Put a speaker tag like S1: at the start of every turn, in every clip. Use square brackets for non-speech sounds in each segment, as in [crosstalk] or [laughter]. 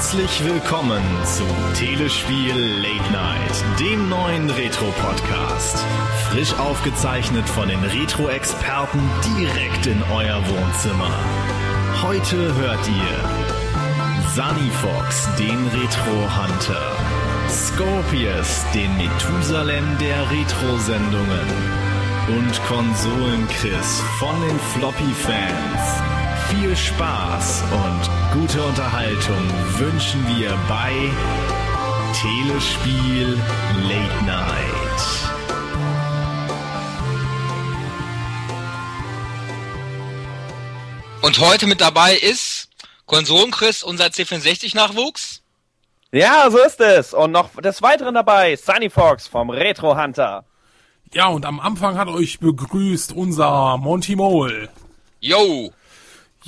S1: Herzlich willkommen zu Telespiel Late Night, dem neuen Retro-Podcast. Frisch aufgezeichnet von den Retro-Experten direkt in euer Wohnzimmer. Heute hört ihr Sunny Fox, den Retro-Hunter, Scorpius, den Methusalem der Retro-Sendungen und Konsolen-Chris von den Floppy-Fans. Viel Spaß und gute Unterhaltung wünschen wir bei Telespiel Late Night.
S2: Und heute mit dabei ist Konsolenchris, unser C64-Nachwuchs.
S3: Ja, so ist es. Und noch des Weiteren dabei Sunny Fox vom Retro Hunter.
S4: Ja, und am Anfang hat euch begrüßt unser Monty Mole.
S2: Yo!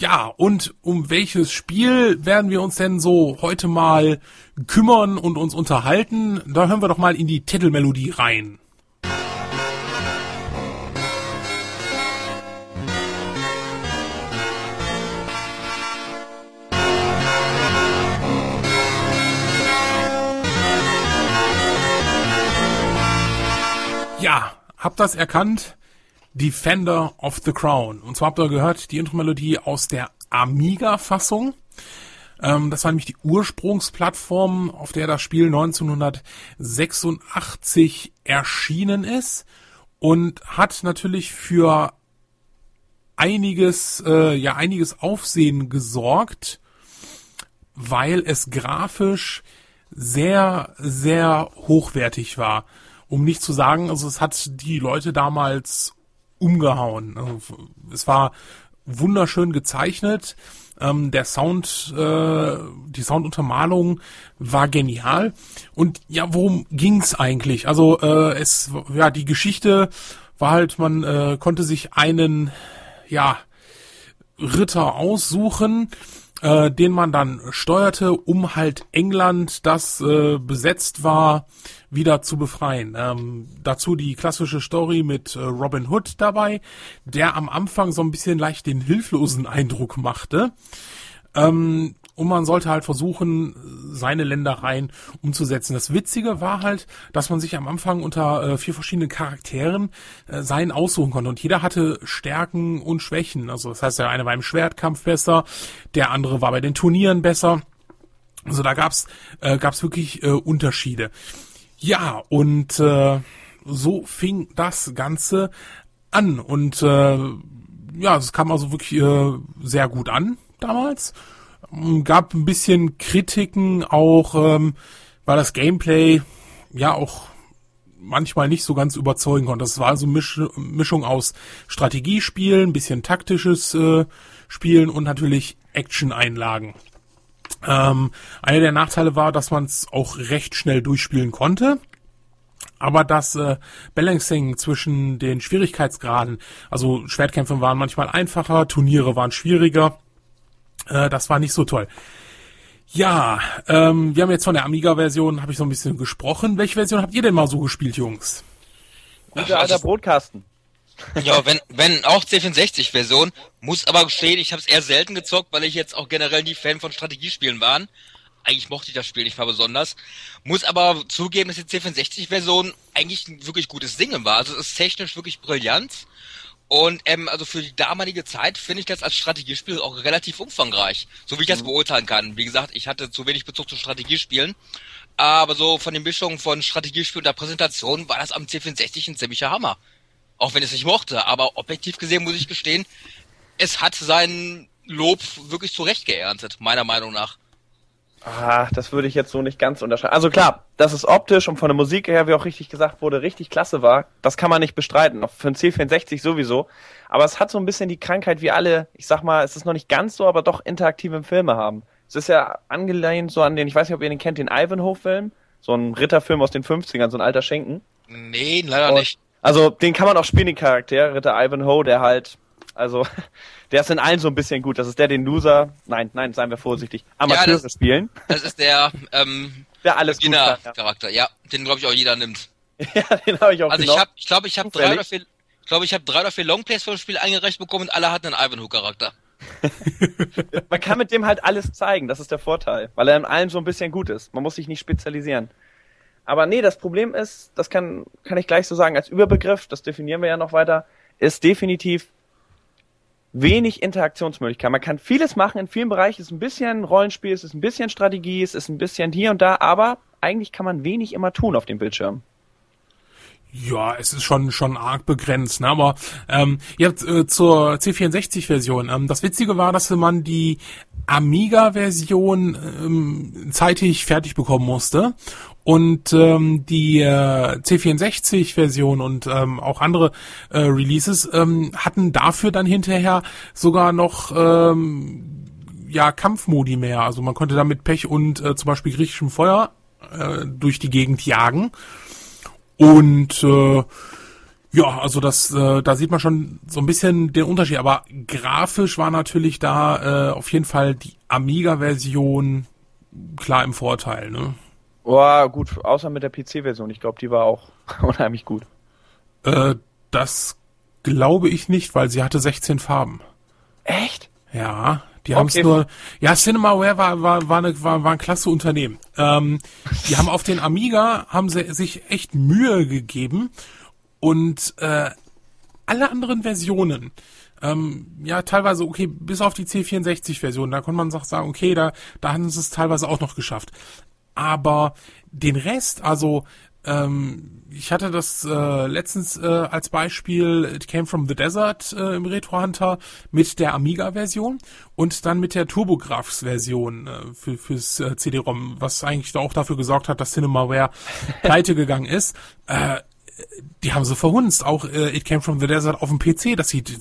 S4: Ja, und um welches Spiel werden wir uns denn so heute mal kümmern und uns unterhalten? Da hören wir doch mal in die Titelmelodie rein. Ja, habt das erkannt? Defender of the Crown. Und zwar habt ihr gehört, die Intro-Melodie aus der Amiga-Fassung. Ähm, das war nämlich die Ursprungsplattform, auf der das Spiel 1986 erschienen ist und hat natürlich für einiges, äh, ja, einiges Aufsehen gesorgt, weil es grafisch sehr, sehr hochwertig war. Um nicht zu sagen, also es hat die Leute damals umgehauen. Also, es war wunderschön gezeichnet. Ähm, der Sound, äh, die Sounduntermalung war genial. Und ja, worum ging's eigentlich? Also äh, es, ja, die Geschichte war halt, man äh, konnte sich einen, ja, Ritter aussuchen, äh, den man dann steuerte, um halt England, das äh, besetzt war, wieder zu befreien. Ähm, dazu die klassische Story mit äh, Robin Hood dabei, der am Anfang so ein bisschen leicht den hilflosen [laughs] Eindruck machte. Ähm, und man sollte halt versuchen, seine Ländereien umzusetzen. Das Witzige war halt, dass man sich am Anfang unter äh, vier verschiedenen Charakteren äh, seinen aussuchen konnte. Und jeder hatte Stärken und Schwächen. Also das heißt, der eine war im Schwertkampf besser, der andere war bei den Turnieren besser. Also da gab's äh, gab's wirklich äh, Unterschiede. Ja, und äh, so fing das Ganze an. Und äh, ja, es kam also wirklich äh, sehr gut an damals. Gab ein bisschen Kritiken auch, ähm, weil das Gameplay ja auch manchmal nicht so ganz überzeugen konnte. Das war also Misch Mischung aus Strategiespielen, bisschen taktisches äh, Spielen und natürlich Action-Einlagen. Ähm, einer der Nachteile war, dass man es auch recht schnell durchspielen konnte. Aber das äh, Balancing zwischen den Schwierigkeitsgraden, also Schwertkämpfe waren manchmal einfacher, Turniere waren schwieriger, äh, das war nicht so toll. Ja, ähm, wir haben jetzt von der Amiga-Version, habe ich so ein bisschen gesprochen. Welche Version habt ihr denn mal so gespielt, Jungs?
S3: Guter alter Brotkasten.
S2: Ja, wenn, wenn auch C64-Version, muss aber gestehen, ich habe es eher selten gezockt, weil ich jetzt auch generell nie Fan von Strategiespielen waren. Eigentlich mochte ich das Spiel nicht mal besonders. Muss aber zugeben, dass die C64-Version eigentlich ein wirklich gutes Ding war. Also es ist technisch wirklich brillant. Und ähm, also für die damalige Zeit finde ich das als Strategiespiel auch relativ umfangreich, so wie ich das mhm. beurteilen kann. Wie gesagt, ich hatte zu wenig Bezug zu Strategiespielen, aber so von den Mischungen von Strategiespiel und der Präsentation war das am C64 ein ziemlicher Hammer. Auch wenn ich es nicht mochte, aber objektiv gesehen muss ich gestehen, es hat sein Lob wirklich zurecht geerntet, meiner Meinung nach.
S3: Ah, das würde ich jetzt so nicht ganz unterscheiden. Also klar, dass es optisch und von der Musik her, wie auch richtig gesagt wurde, richtig klasse war, das kann man nicht bestreiten. Auch für ein C64 sowieso. Aber es hat so ein bisschen die Krankheit, wie alle, ich sag mal, es ist noch nicht ganz so, aber doch interaktive Filme haben. Es ist ja angelehnt so an den, ich weiß nicht, ob ihr den kennt, den Ivanhoe-Film. So ein Ritterfilm aus den 50ern, so ein alter Schenken.
S2: Nee, leider und, nicht.
S3: Also, den kann man auch spielen, den Charakter, Ritter Ivanhoe, der halt, also, [laughs] der ist in allen so ein bisschen gut. Das ist der, den Loser, nein, nein, seien wir vorsichtig, Amateure
S2: ja, das,
S3: spielen.
S2: Das ist der, ähm, [laughs]
S3: der alles
S2: gut kann, ja. Charakter, ja, den glaube ich auch jeder nimmt. [laughs]
S3: ja, den habe ich auch
S2: Also genommen. ich habe, ich glaube, ich habe drei oder vier, ich glaube, ich habe drei oder vier Longplays vom Spiel eingereicht bekommen und alle hatten einen Ivanhoe-Charakter.
S3: man kann mit dem halt alles zeigen, das ist der Vorteil, weil er in allem so ein bisschen gut ist. Man muss sich nicht spezialisieren. Aber nee, das Problem ist, das kann, kann ich gleich so sagen, als Überbegriff, das definieren wir ja noch weiter, ist definitiv wenig Interaktionsmöglichkeit. Man kann vieles machen, in vielen Bereichen es ist ein bisschen Rollenspiel, es ist ein bisschen Strategie, es ist ein bisschen hier und da, aber eigentlich kann man wenig immer tun auf dem Bildschirm.
S4: Ja, es ist schon schon arg begrenzt, ne? Aber ähm, jetzt äh, zur C64-Version. Ähm, das Witzige war, dass man die Amiga-Version ähm, zeitig fertig bekommen musste und ähm, die äh, C64-Version und ähm, auch andere äh, Releases ähm, hatten dafür dann hinterher sogar noch ähm, ja Kampfmodi mehr. Also man konnte damit Pech und äh, zum Beispiel griechischem Feuer äh, durch die Gegend jagen. Und äh, ja, also das, äh, da sieht man schon so ein bisschen den Unterschied. Aber grafisch war natürlich da äh, auf jeden Fall die Amiga-Version klar im Vorteil. Ne?
S3: Boah, gut, außer mit der PC-Version. Ich glaube, die war auch [laughs] unheimlich gut.
S4: Äh, das glaube ich nicht, weil sie hatte 16 Farben.
S3: Echt?
S4: Ja, die haben es nur. Ja, Cinemaware war war war, eine, war war ein klasse Unternehmen. Ähm, die haben auf den Amiga haben sie sich echt Mühe gegeben und äh, alle anderen Versionen. Ähm, ja, teilweise, okay, bis auf die C64-Version, da konnte man sagen, okay, da, da haben sie es teilweise auch noch geschafft. Aber den Rest, also ähm, ich hatte das äh, letztens äh, als Beispiel It Came from the Desert äh, im Retro Hunter mit der Amiga-Version und dann mit der TurboGrafx-Version äh, für, fürs äh, CD-ROM, was eigentlich auch dafür gesorgt hat, dass CinemaWare [laughs] pleite gegangen ist. Äh, die haben sie verhunzt. Auch äh, It Came from the Desert auf dem PC, das sieht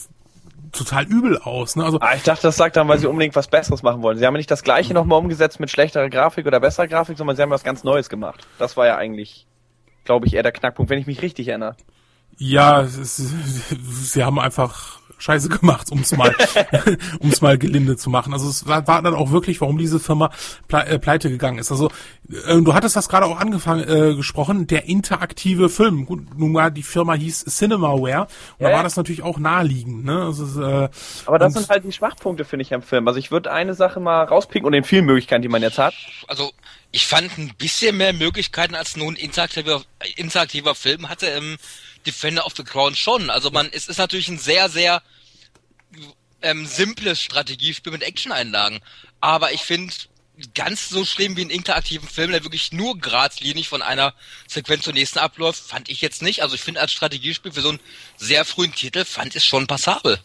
S4: total übel aus. Ne? Also,
S3: ah, ich dachte, das sagt dann, weil sie unbedingt was Besseres machen wollen. Sie haben ja nicht das gleiche nochmal umgesetzt mit schlechterer Grafik oder besserer Grafik, sondern sie haben was ganz Neues gemacht. Das war ja eigentlich glaube ich, eher der Knackpunkt, wenn ich mich richtig erinnere.
S4: Ja, es, [laughs] sie haben einfach Scheiße gemacht, um es mal, [laughs] um es mal gelinde zu machen. Also es war, war dann auch wirklich, warum diese Firma ple äh, pleite gegangen ist. Also äh, du hattest das gerade auch angefangen äh, gesprochen, der interaktive Film. Gut, nun mal die Firma hieß Cinemaware und ja, da war das natürlich auch naheliegend. Ne? Also,
S3: äh, Aber das sind halt die Schwachpunkte, finde ich, am Film. Also ich würde eine Sache mal rauspicken und den vielen Möglichkeiten, die man jetzt hat.
S2: Also ich fand ein bisschen mehr Möglichkeiten als nun interaktiver, interaktiver Film hatte im Defender of the Crown schon. Also man, es ist natürlich ein sehr, sehr ähm, simples Strategiespiel mit Action-Einlagen. Aber ich finde, ganz so schlimm wie einen interaktiven Film, der wirklich nur geradlinig von einer Sequenz zur nächsten abläuft, fand ich jetzt nicht. Also ich finde als Strategiespiel für so einen sehr frühen Titel fand es schon passabel.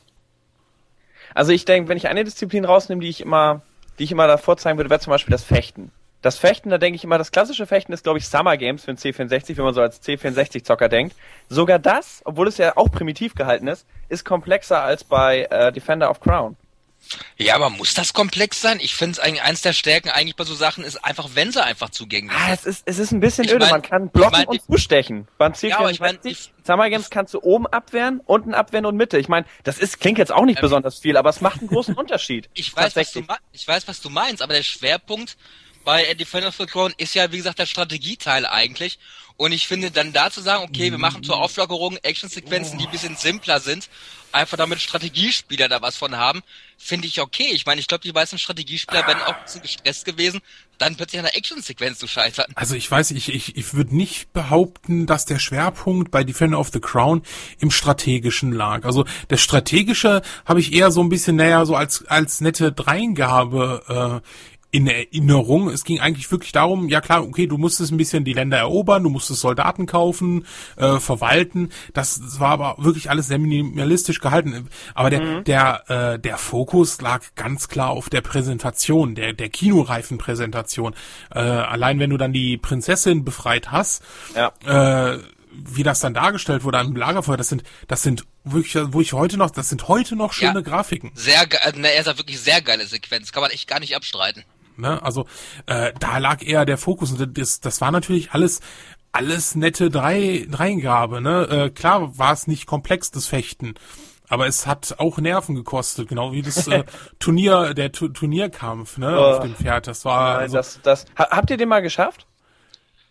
S3: Also ich denke, wenn ich eine Disziplin rausnehme, die ich immer, die ich immer davor zeigen würde, wäre zum Beispiel das Fechten. Das Fechten, da denke ich immer, das klassische Fechten ist, glaube ich, Summer Games für ein C64, wenn man so als C64-Zocker denkt. Sogar das, obwohl es ja auch primitiv gehalten ist, ist komplexer als bei äh, Defender of Crown.
S2: Ja, aber muss das komplex sein? Ich finde es eigentlich eins der Stärken eigentlich bei so Sachen ist einfach, wenn sie einfach zugänglich
S3: sind. Ah, es ist, es ist ein bisschen ich öde. Mein, man kann blocken ich mein, und zustechen. Beim C64 ja, ich mein, ich, Summer Games kannst du oben abwehren, unten abwehren und Mitte. Ich meine, das ist klingt jetzt auch nicht ähm, besonders viel, aber es macht einen großen [laughs] Unterschied.
S2: Ich weiß, was du, ich weiß, was du meinst, aber der Schwerpunkt bei Defender of the Crown ist ja, wie gesagt, der Strategieteil eigentlich. Und ich finde, dann da zu sagen, okay, wir machen zur Auflockerung Actionsequenzen, die ein bisschen simpler sind, einfach damit Strategiespieler da was von haben, finde ich okay. Ich meine, ich glaube, die meisten Strategiespieler wären auch ein bisschen gestresst gewesen, dann plötzlich an der Actionsequenz zu scheitern.
S4: Also ich weiß, ich, ich, ich würde nicht behaupten, dass der Schwerpunkt bei Defender of the Crown im Strategischen lag. Also der Strategische habe ich eher so ein bisschen, naja, so als, als nette Dreingabe äh, in Erinnerung. Es ging eigentlich wirklich darum, ja klar, okay, du musstest ein bisschen die Länder erobern, du musstest Soldaten kaufen, äh, verwalten. Das, das war aber wirklich alles sehr minimalistisch gehalten. Aber der, mhm. der, äh, der Fokus lag ganz klar auf der Präsentation, der, der kinoreifen Präsentation. Äh, allein wenn du dann die Prinzessin befreit hast, ja. äh, wie das dann dargestellt wurde am Lagerfeuer, das sind, das sind wirklich, wo ich heute noch, das sind heute noch schöne ja, Grafiken.
S2: Sehr, ne, er ist wirklich sehr geile Sequenz, kann man echt gar nicht abstreiten.
S4: Ne? Also äh, da lag eher der Fokus und das, das war natürlich alles alles nette Drei, Dreingabe. Ne? Äh, klar war es nicht komplex, das Fechten. Aber es hat auch Nerven gekostet, genau wie das äh, [laughs] Turnier, der tu Turnierkampf, ne, oh. auf dem Pferd. Das war.
S3: Nein, so das, das, habt ihr den mal geschafft?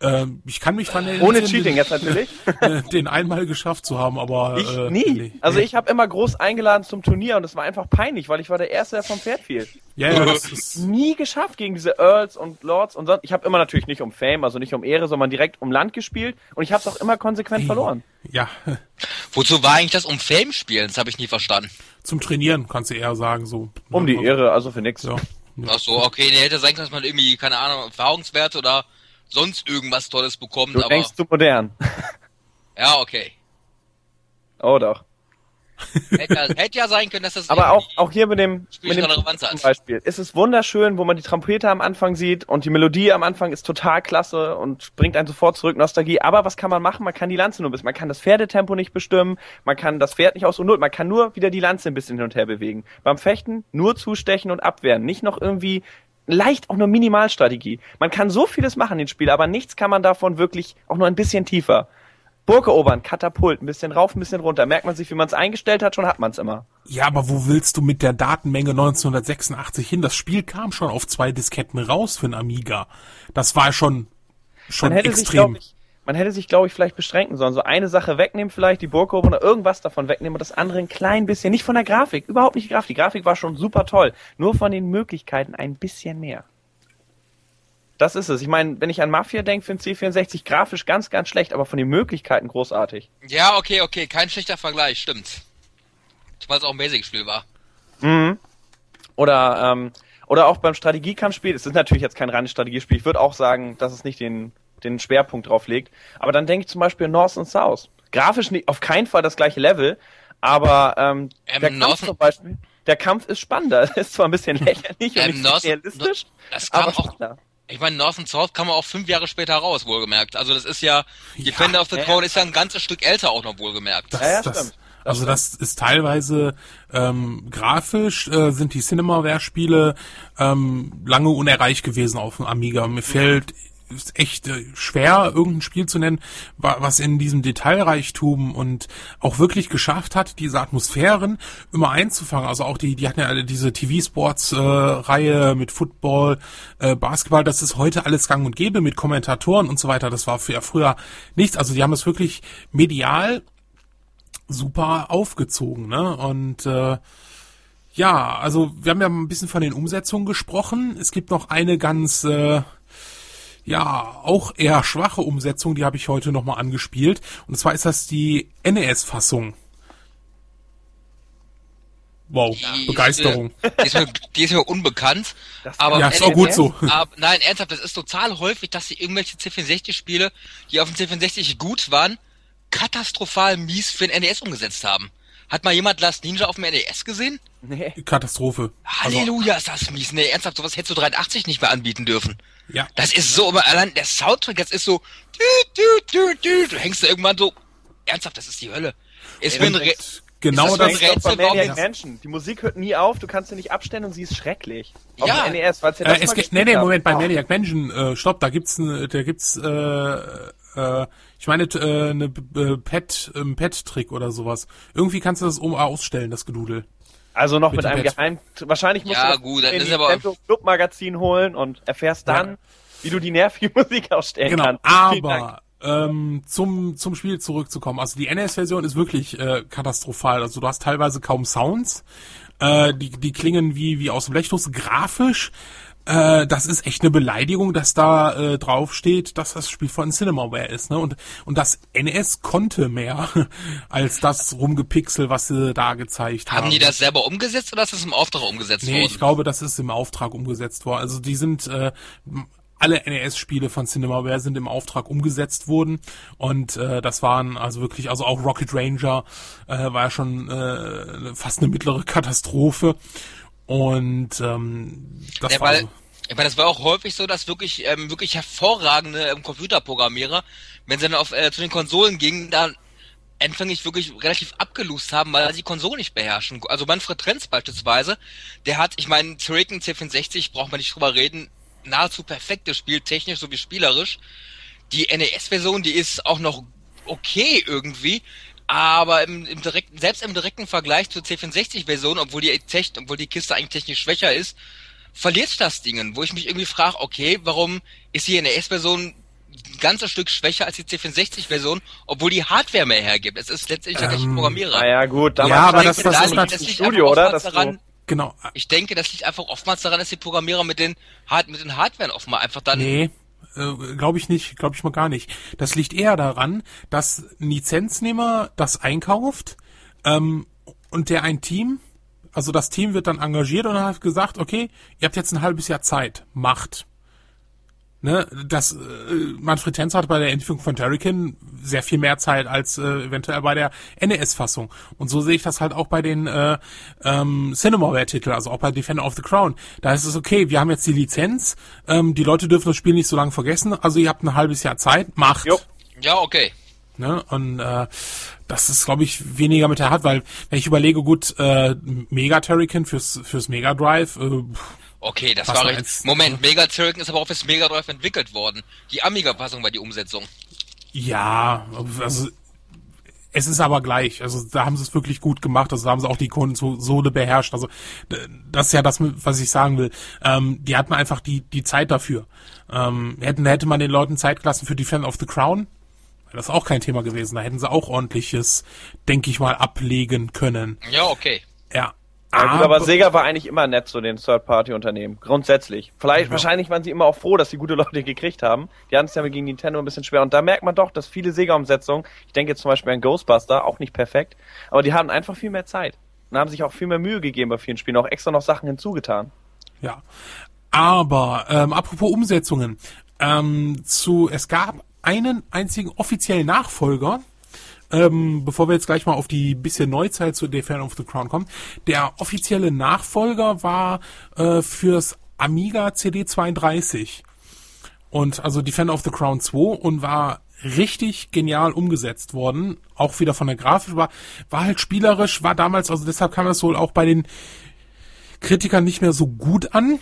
S4: Ähm, ich kann mich dran erinnern.
S3: Ohne Cheating jetzt natürlich. [laughs]
S4: Den, einmal geschafft zu haben, aber.
S3: Ich
S4: äh,
S3: nie.
S4: nee.
S3: Also ich habe immer groß eingeladen zum Turnier und es war einfach peinlich, weil ich war der Erste, der vom Pferd fiel.
S4: Ja, ja, das ist.
S3: Nie geschafft gegen diese Earls und Lords und sonst. Ich habe immer natürlich nicht um Fame, also nicht um Ehre, sondern direkt um Land gespielt und ich habe es auch immer konsequent verloren.
S4: Ja, [laughs]
S2: Wozu war eigentlich das um Fame spielen? Das habe ich nie verstanden.
S4: zum Trainieren kannst du eher sagen, so.
S3: Um die
S4: Ja,
S3: Ehre, also für nix.
S4: Ja.
S2: Ach so, okay, nee, hätte sein können, dass man irgendwie, keine Ahnung, Erfahrungswerte oder sonst irgendwas Tolles bekommt,
S3: Du
S2: aber.
S3: denkst zu modern. [laughs]
S2: Ja, okay.
S3: Oh doch.
S2: Hätte, ja- hätte ja sein können, dass das
S3: Aber auch, auch hier mit dem, mit dem zum Beispiel. Es ist wunderschön, wo man die Trompete am Anfang sieht und die Melodie am Anfang ist total klasse und bringt einen sofort zurück Nostalgie. Aber was kann man machen? Man kann die Lanze nur bis. Man kann das Pferdetempo nicht bestimmen, man kann das Pferd nicht aus und null. Man kann nur wieder die Lanze ein bisschen hin und her bewegen. Beim Fechten nur zustechen und abwehren. Nicht noch irgendwie leicht auch nur Minimalstrategie. Man kann so vieles machen in dem Spiel, aber nichts kann man davon wirklich auch nur ein bisschen tiefer. Burg erobern, Katapult, ein bisschen rauf, ein bisschen runter. Merkt man sich, wie man es eingestellt hat, schon hat man es immer.
S4: Ja, aber wo willst du mit der Datenmenge 1986 hin? Das Spiel kam schon auf zwei Disketten raus für einen Amiga. Das war schon, schon
S3: sich,
S4: extrem.
S3: glaube ich, man hätte sich, glaube ich, vielleicht beschränken sollen. So eine Sache wegnehmen, vielleicht die Burgkurve oder irgendwas davon wegnehmen und das andere ein klein bisschen. Nicht von der Grafik, überhaupt nicht die Grafik. Die Grafik war schon super toll. Nur von den Möglichkeiten ein bisschen mehr. Das ist es. Ich meine, wenn ich an Mafia denke, finde ich C64 grafisch ganz, ganz schlecht, aber von den Möglichkeiten großartig.
S2: Ja, okay, okay, kein schlechter Vergleich, stimmt. Zumal es auch ein Basic-Spiel war.
S3: Mhm. Oder, ähm, oder auch beim Strategiekampfspiel. Es ist natürlich jetzt kein reines Strategiespiel. Ich würde auch sagen, dass es nicht den, den Schwerpunkt drauf legt. Aber dann denke ich zum Beispiel North und South. Grafisch nicht, auf keinen Fall das gleiche Level, aber ähm,
S2: Ähm,
S3: der Kampf
S2: North-
S3: zum Beispiel, der Kampf ist spannender. [laughs] Ist zwar ein bisschen lächerlich und
S2: Ähm,
S3: nicht so
S2: North-
S3: realistisch,
S2: Das kam
S3: aber
S2: auch,
S3: spannender.
S2: ich meine, North and South kam auch fünf Jahre später raus, wohlgemerkt. Also das ist ja, Defender of the
S3: ja,
S2: Throne ist ja ein ganzes Stück älter auch noch wohlgemerkt.
S4: Das,
S3: Ja, ja,
S4: das,
S3: stimmt. Das
S4: also das ist teilweise ähm, grafisch äh, sind die Cinemaware-Spiele ähm, lange unerreicht gewesen auf dem Amiga. Mir fällt ist echt äh, schwer, irgendein Spiel zu nennen, wa- was in diesem Detailreichtum und auch wirklich geschafft hat, diese Atmosphären immer einzufangen. Also auch die, die hatten ja alle diese TV-Sports-Reihe mit Football, äh, Basketball, das ist heute alles gang und gäbe mit Kommentatoren und so weiter. Das war für, früher nichts. Also die haben es wirklich medial super aufgezogen, ne? Und äh, ja, also wir haben ja ein bisschen von den Umsetzungen gesprochen. Es gibt noch eine ganz äh, ja, auch eher schwache Umsetzung, die habe ich heute nochmal angespielt. Und zwar ist das die NES-Fassung. Wow,
S2: Die
S4: Begeisterung.
S2: Ist, die, ist mir, die ist mir unbekannt.
S3: Das-
S2: aber
S4: Ja, ist auch gut so. [laughs]
S2: Aber, nein, ernsthaft, das ist total häufig, dass sie irgendwelche C64-Spiele, die auf dem C64 gut waren, katastrophal mies für den NES umgesetzt haben. Hat mal jemand Last Ninja auf dem NES gesehen?
S3: Nee.
S4: Katastrophe. Also,
S2: Halleluja, ist das mies. Nee, ernsthaft, sowas hättest du 83 nicht mehr anbieten dürfen.
S4: ja,
S2: Das ist so, aber allein der Soundtrack, das ist so, dü, dü, dü, dü, du hängst da irgendwann so, ernsthaft, das ist die Hölle. Ist mir ein
S4: genau
S2: Ist das
S4: das.
S3: bei
S2: Rätsel, warum-
S3: Maniac Mansion. Die Musik hört nie auf, du kannst sie nicht abstellen und sie ist schrecklich. Auf
S2: Ja.
S3: dem NES, weil ja
S4: Äh, es gibt, nee, nee, Moment, bei Maniac Mansion, äh, stopp, da gibt's, ne, da gibt's, äh, äh, ich meine, äh, eine äh, Pet, ähm, Pet-Trick oder sowas. Irgendwie kannst du das um ausstellen, das Gedudel.
S3: Also noch
S4: Mit
S3: mit, einem
S4: Bett.
S3: Geheim... Wahrscheinlich musst
S2: Ja,
S3: du das
S2: gut, dann
S3: in
S2: ist
S3: Nintendo Club-Magazin holen und erfährst dann,
S4: Ja.
S3: wie du die nervige [laughs] Musik ausstellen
S4: Genau,
S3: kannst.
S4: Aber ähm, zum, zum Spiel zurückzukommen. Also die NES-Version ist wirklich äh, katastrophal. Also du hast teilweise kaum Sounds. Äh, die, die klingen wie, wie aus dem Blechlos. Grafisch, äh, das ist echt eine Beleidigung, dass da äh, drauf steht, dass das Spiel von Cinemaware ist. Ne? Und, und das NES konnte mehr [laughs] als das Rumgepixel, was sie da gezeigt haben.
S2: Haben die das selber umgesetzt oder ist das im Auftrag umgesetzt
S4: Nee,
S2: worden?
S4: ich glaube, das ist im Auftrag umgesetzt worden. Also die sind äh, alle NES-Spiele von Cinemaware sind im Auftrag umgesetzt worden und äh, das waren also wirklich, also auch Rocket Ranger äh, war ja schon äh, fast eine mittlere Katastrophe und ähm, das
S2: Ja,
S4: war
S2: weil,
S4: so.
S2: ich meine, das war auch häufig so, dass wirklich, ähm, wirklich hervorragende ähm, Computerprogrammierer, wenn sie dann auf, äh, zu den Konsolen gingen, dann anfänglich wirklich relativ abgelust haben, weil sie die Konsolen nicht beherrschen. Also Manfred Trenz beispielsweise, der hat, ich meine, Zureken C64, braucht man nicht drüber reden, nahezu perfekt gespielt, technisch sowie spielerisch. Die NES-Version, die ist auch noch okay irgendwie, aber im, im direkten, selbst im direkten Vergleich zur C64-Version, obwohl die Techn obwohl die Kiste eigentlich technisch schwächer ist, verliert das Dingen, wo ich mich irgendwie frage, okay, warum ist die NES-Version ein ganzes Stück schwächer als die C64-Version, obwohl die Hardware mehr hergibt. Es ist letztendlich
S4: Ähm,
S2: Programmierer.
S3: Naja, gut, damals
S4: Ja, aber das-
S3: das,
S4: das
S3: das,
S4: ist
S3: das,
S4: natürlich-
S3: das
S2: liegt
S3: Studio,
S2: einfach
S3: oder?
S2: oftmals
S3: Dass
S2: daran,
S4: Genau.
S2: ich denke, das liegt einfach oftmals daran, dass die Programmierer mit den, Hard mit den Hardwaren oftmals einfach dann
S4: Nee, äh, glaube ich nicht, glaube ich mal gar nicht. Das liegt eher daran, dass ein Lizenznehmer das einkauft ähm, und der ein Team, also das Team wird dann engagiert und hat gesagt, okay, ihr habt jetzt ein halbes Jahr Zeit, macht. Ne, das äh, Manfred Tenz hat bei der Entwicklung von Turrican sehr viel mehr Zeit als äh, eventuell bei der NES-Fassung. Und so sehe ich das halt auch bei den äh, ähm, Cinemaware-Titeln, also auch bei Defender of the Crown. Da ist es okay, wir haben jetzt die Lizenz, ähm, die Leute dürfen das Spiel nicht so lange vergessen, also ihr habt ein halbes Jahr Zeit, macht.
S3: Jo.
S2: Ja, okay.
S4: Ne? Und äh, das ist, glaube ich, weniger mit der Hand, weil wenn ich überlege, gut, äh, Mega Turrican fürs, fürs Mega Drive, äh, pff,
S2: Okay, das war
S4: du?
S2: Moment, Mega Turrican ist aber auch fürs Mega Drive entwickelt worden. Die Amiga-Fassung war die Umsetzung.
S4: ja, also es ist aber gleich. Also da haben sie es wirklich gut gemacht. Also da haben sie auch die Konsole beherrscht. Also das ist ja das, was ich sagen will. Ähm, die hatten einfach die die Zeit dafür. Ähm, hätten hätte man den Leuten Zeit gelassen für Defender of the Crown, wäre das auch kein Thema gewesen. Da hätten sie auch ordentliches, denke ich mal, ablegen können.
S2: Ja, okay.
S4: Ja.
S3: Ja, gut, aber Sega war eigentlich immer nett zu den Third-Party-Unternehmen. Grundsätzlich. Vielleicht, wahrscheinlich waren sie immer auch froh, dass sie gute [laughs] Leute gekriegt haben. Die hatten es ja gegen Nintendo ein bisschen schwer. Und da merkt man doch, dass viele Sega-Umsetzungen, ich denke jetzt zum Beispiel an Ghostbuster, auch nicht perfekt, aber die hatten einfach viel mehr Zeit. Und haben sich auch viel mehr Mühe gegeben bei vielen Spielen, auch extra noch Sachen hinzugetan.
S4: Ja. Aber ähm, apropos Umsetzungen, ähm, zu es gab einen einzigen offiziellen Nachfolger. Ähm, bevor wir jetzt gleich mal auf die bisschen Neuzeit zu Defender of the Crown kommen. Der offizielle Nachfolger war äh, fürs Amiga CD32. Und also Defender of the Crown 2 und war richtig genial umgesetzt worden. Auch wieder von der Grafik, war, war halt spielerisch, war damals, also deshalb kam das wohl auch bei den Kritikern nicht mehr so gut an,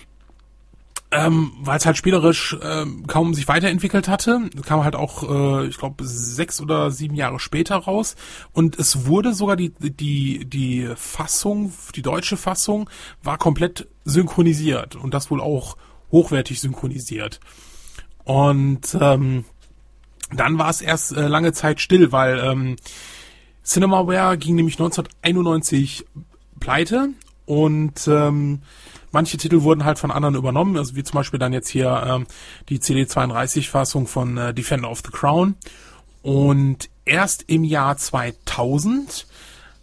S4: ähm, weil es halt spielerisch ähm, kaum sich weiterentwickelt hatte. Kam halt auch, äh, ich glaube, sechs oder sieben Jahre später raus. Und es wurde sogar die, die, die Fassung, die deutsche Fassung, war komplett synchronisiert. Und das wohl auch hochwertig synchronisiert. Und ähm, dann war es erst äh, lange Zeit still, weil ähm, Cinemaware ging nämlich 1991 pleite und ähm, manche Titel wurden halt von anderen übernommen, also wie zum Beispiel dann jetzt hier ähm, die CD32-Fassung von äh, Defender of the Crown. Und erst im Jahr 2000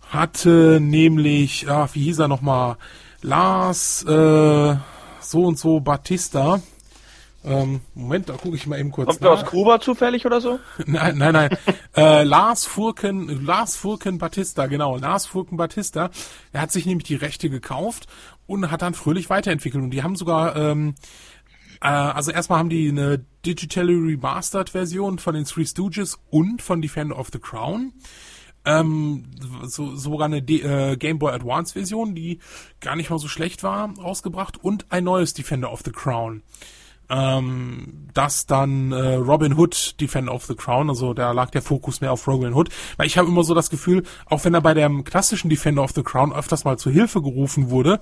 S4: hatte nämlich, ah, wie hieß er nochmal, Lars äh, so und so Batista. Ähm, Moment, da gucke ich mal eben kurz
S3: Kommt der aus Kuba zufällig oder so? [laughs]
S4: Nein, nein, nein. äh, Lars Furken, Lars Furken Batista, genau. Lars Furken Batista. Er hat sich nämlich die Rechte gekauft und hat dann fröhlich weiterentwickelt. Und die haben sogar, ähm, äh, also erstmal haben die eine digitally remastered Version von den Three Stooges und von Defender of the Crown. Ähm, so, sogar eine D äh, Game Boy Advance Version, die gar nicht mal so schlecht war, rausgebracht und ein neues Defender of the Crown ähm, das dann äh, Robin Hood Defender of the Crown, also da lag der Fokus mehr auf Robin Hood, weil ich habe immer so das Gefühl, auch wenn er bei dem klassischen Defender of the Crown öfters mal zur Hilfe gerufen wurde,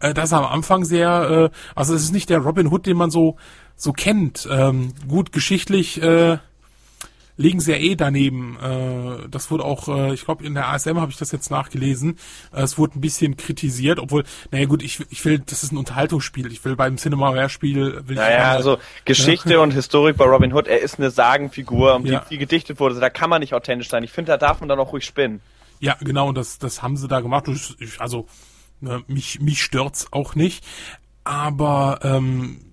S4: äh, dass er am Anfang sehr, äh, also es ist nicht der Robin Hood, den man so so kennt, ähm, gut geschichtlich äh, liegen sie ja eh daneben. Äh, das wurde auch, äh, ich glaube, in der ASM habe ich das jetzt nachgelesen. Äh, es wurde ein bisschen kritisiert, obwohl, naja gut, ich, ich will, das ist ein Unterhaltungsspiel. Ich will beim Cinema Rare Spiel, will ich
S3: Naja, also Geschichte und Historik bei Robin Hood, er ist eine Sagenfigur, um
S4: Ja.
S3: die viel gedichtet wurde. Also da kann man nicht authentisch sein. Ich finde, da darf man dann auch ruhig spinnen.
S4: Ja, genau, und das, das haben sie da gemacht. Ich, also, ne, mich, mich stört's auch nicht. Aber, ähm,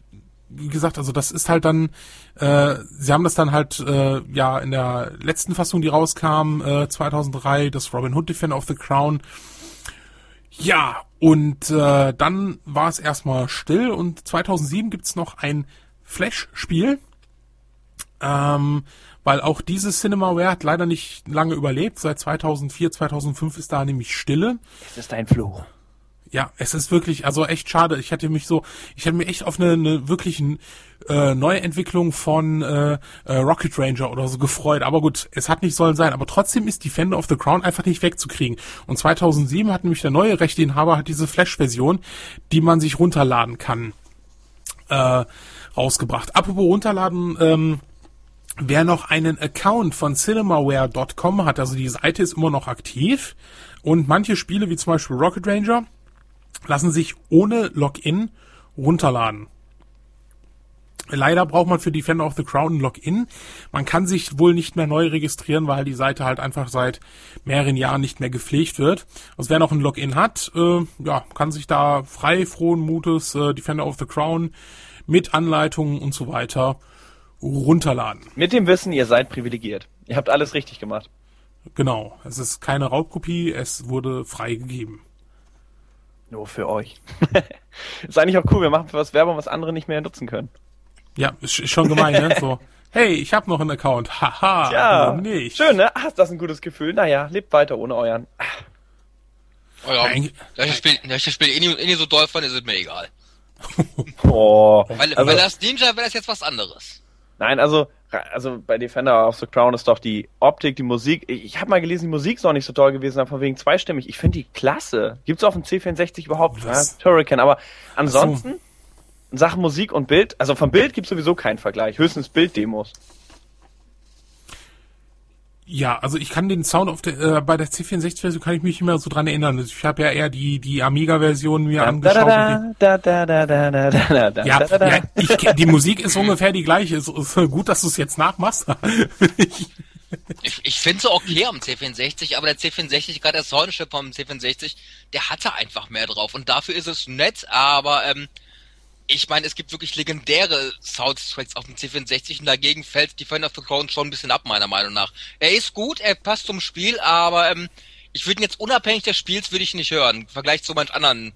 S4: wie gesagt, also das ist halt dann, äh, sie haben das dann halt, äh, ja, in der letzten Fassung, die rauskam, äh, 2003, das Robin Hood Defender of the Crown. Ja, und äh, dann war es erstmal still und 2007 gibt's noch ein Flash-Spiel, ähm, weil auch dieses Cinemaware hat leider nicht lange überlebt. Seit 2004, 2005 ist da nämlich Stille.
S3: Es ist ein Fluch.
S4: Ja, es ist wirklich, also echt schade. Ich hätte mich so, ich hätte mir echt auf eine, eine wirklich äh, Neuentwicklung von äh, äh, Rocket Ranger oder so gefreut. Aber gut, es hat nicht sollen sein. Aber trotzdem ist Defender of the Crown einfach nicht wegzukriegen. Und 2007 hat nämlich der neue Rechteinhaber hat diese Flash-Version, die man sich runterladen kann, äh, rausgebracht. Apropos runterladen, ähm, Wer noch einen Account von cinemaware.com hat, also die Seite ist immer noch aktiv und manche Spiele wie zum Beispiel Rocket Ranger lassen sich ohne Login runterladen. Leider braucht man für Defender of the Crown ein Login. Man kann sich wohl nicht mehr neu registrieren, weil die Seite halt einfach seit mehreren Jahren nicht mehr gepflegt wird. Also wer noch ein Login hat, äh, ja, kann sich da frei, frohen Mutes äh, Defender of the Crown mit Anleitungen und so weiter runterladen.
S3: Mit dem Wissen, ihr seid privilegiert. Ihr habt alles richtig gemacht.
S4: Genau. Es ist keine Raubkopie, es wurde freigegeben.
S3: Nur für euch. [laughs] ist eigentlich auch cool, wir machen für was Werbung, was andere nicht mehr nutzen können.
S4: Ja, ist schon gemein, ne? So, hey, ich habe noch einen Account. Haha,
S3: Ja,
S4: nicht.
S3: schön, ne? Ach, das ein gutes Gefühl. Naja, lebt weiter ohne euren.
S2: Oh ja, da ich das Spiel, eh nie, eh nie so doll fand, ist es mir egal. [laughs]
S3: Oh.
S2: Weil,
S3: Also-
S2: weil das Ninja wäre das jetzt was anderes.
S3: Nein, also, also bei Defender of the Crown ist doch die Optik, die Musik. Ich, ich habe mal gelesen, die Musik ist auch nicht so toll gewesen, aber von wegen zweistimmig. Ich finde die klasse. Gibt's auf dem C64 überhaupt? Ja,
S4: Was?
S3: Turrican, aber ansonsten in Sachen Musik und Bild, also vom Bild gibt's sowieso keinen Vergleich, höchstens Bilddemos.
S4: Ja, also ich kann den Sound auf der, äh, bei der C64-Version kann ich mich immer so dran erinnern. Ich habe ja eher die, die Amiga-Version mir
S3: da,
S4: angeschaut.
S3: Da, da, da, da, da, da, da,
S4: ja,
S3: da, da.
S4: ja ich, die Musik ist ungefähr die gleiche. Ist, ist gut, dass du es jetzt nachmachst. [laughs] ich
S2: ich, ich finde es okay am C64, aber der C64, gerade der Soundchip vom C64, der hatte einfach mehr drauf. Und dafür ist es nett, aber ähm, ich meine, es gibt wirklich legendäre Soundtracks auf dem C64 und dagegen fällt Defender of the Crown schon ein bisschen ab, meiner Meinung nach. Er ist gut, er passt zum Spiel, aber ähm, ich würde ihn jetzt unabhängig des Spiels würde ich ihn nicht hören, im Vergleich zu manch anderen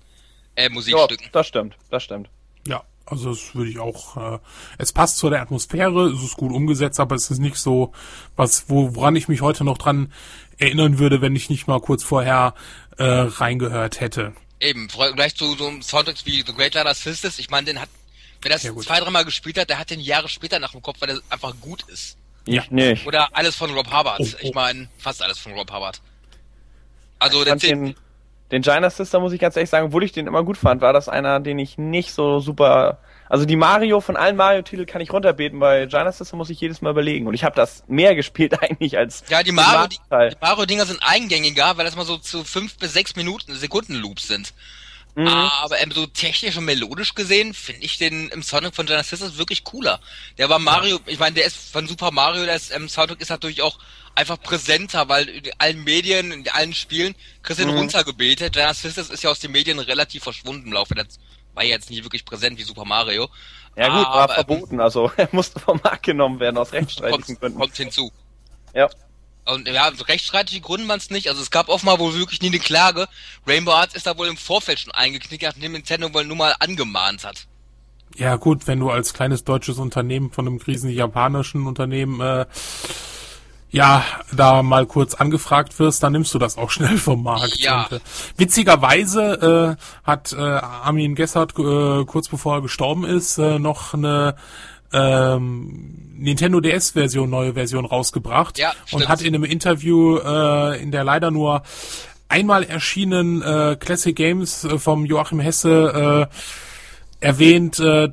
S2: äh,
S3: Ja,
S2: Musikstücken.
S3: das stimmt, das stimmt.
S4: ja, also das würde ich auch. Äh, es passt zu der Atmosphäre, es ist gut umgesetzt, aber es ist nicht so, was wo, woran ich mich heute noch dran erinnern würde, wenn ich nicht mal kurz vorher äh, reingehört hätte.
S2: Eben, gleich zu so einem Soundtracks wie The Great Light Sisters, ich meine, den hat, wer das zwei, dreimal gespielt hat, der hat den Jahre später nach dem Kopf, weil er einfach gut ist.
S4: Ja.
S3: Ich nicht.
S2: Oder alles von Rob Hubbard.
S4: Oh, oh.
S2: Ich meine, fast alles von Rob Hubbard. Also
S3: Ich
S2: der
S3: den, den Gina Sister, muss ich ganz ehrlich sagen, obwohl ich den immer gut fand, war das einer, den ich nicht so super. Also die Mario von allen Mario-Titeln kann ich runterbeten, bei Sister muss ich jedes Mal überlegen. Und ich habe das mehr [laughs] gespielt eigentlich als
S2: ja, die
S3: den
S2: Mario, Mario-Dinger sind eingängiger, weil das mal so zu fünf bis sechs Minuten Sekunden-Loops sind.
S3: Mhm.
S2: Aber ähm, so technisch und melodisch gesehen finde ich den im Sonic von Genesis wirklich cooler. Der war Mario, ich meine, der ist von Super Mario, der ist, ähm, Soundtrack ist natürlich auch einfach präsenter, weil in allen Medien, in allen Spielen kriegst du
S3: Mhm.
S2: runtergebetet. Genesis ist ja aus den Medien relativ verschwunden im Laufe der war ja jetzt nie wirklich präsent wie Super Mario.
S3: Ja gut, war
S2: Aber, ähm,
S3: verboten, also [laughs] er musste vom Markt genommen werden aus rechtsstreitigen
S2: kommt,
S3: Gründen.
S2: kommt hinzu.
S3: Ja.
S2: Und ja, so rechtsstreitige Gründe waren es nicht. Also es gab offenbar wohl wirklich nie eine Klage. Rainbow Arts ist da wohl im Vorfeld schon eingeknickt, nachdem Nintendo wohl nur mal angemahnt hat.
S4: Ja gut, wenn du als kleines deutsches Unternehmen von einem riesen japanischen Unternehmen äh, ja da mal kurz angefragt wirst, dann nimmst du das auch [laughs] schnell vom Markt.
S2: Ja.
S4: Und, äh, witzigerweise äh, hat äh, Armin Gessert äh, kurz bevor er gestorben ist äh, noch eine ähm, Nintendo DS-Version, neue Version rausgebracht
S2: Ja,
S4: und hat in einem Interview äh, in der leider nur einmal erschienenen äh, Classic Games äh, vom Joachim Hesse äh, erwähnt, äh,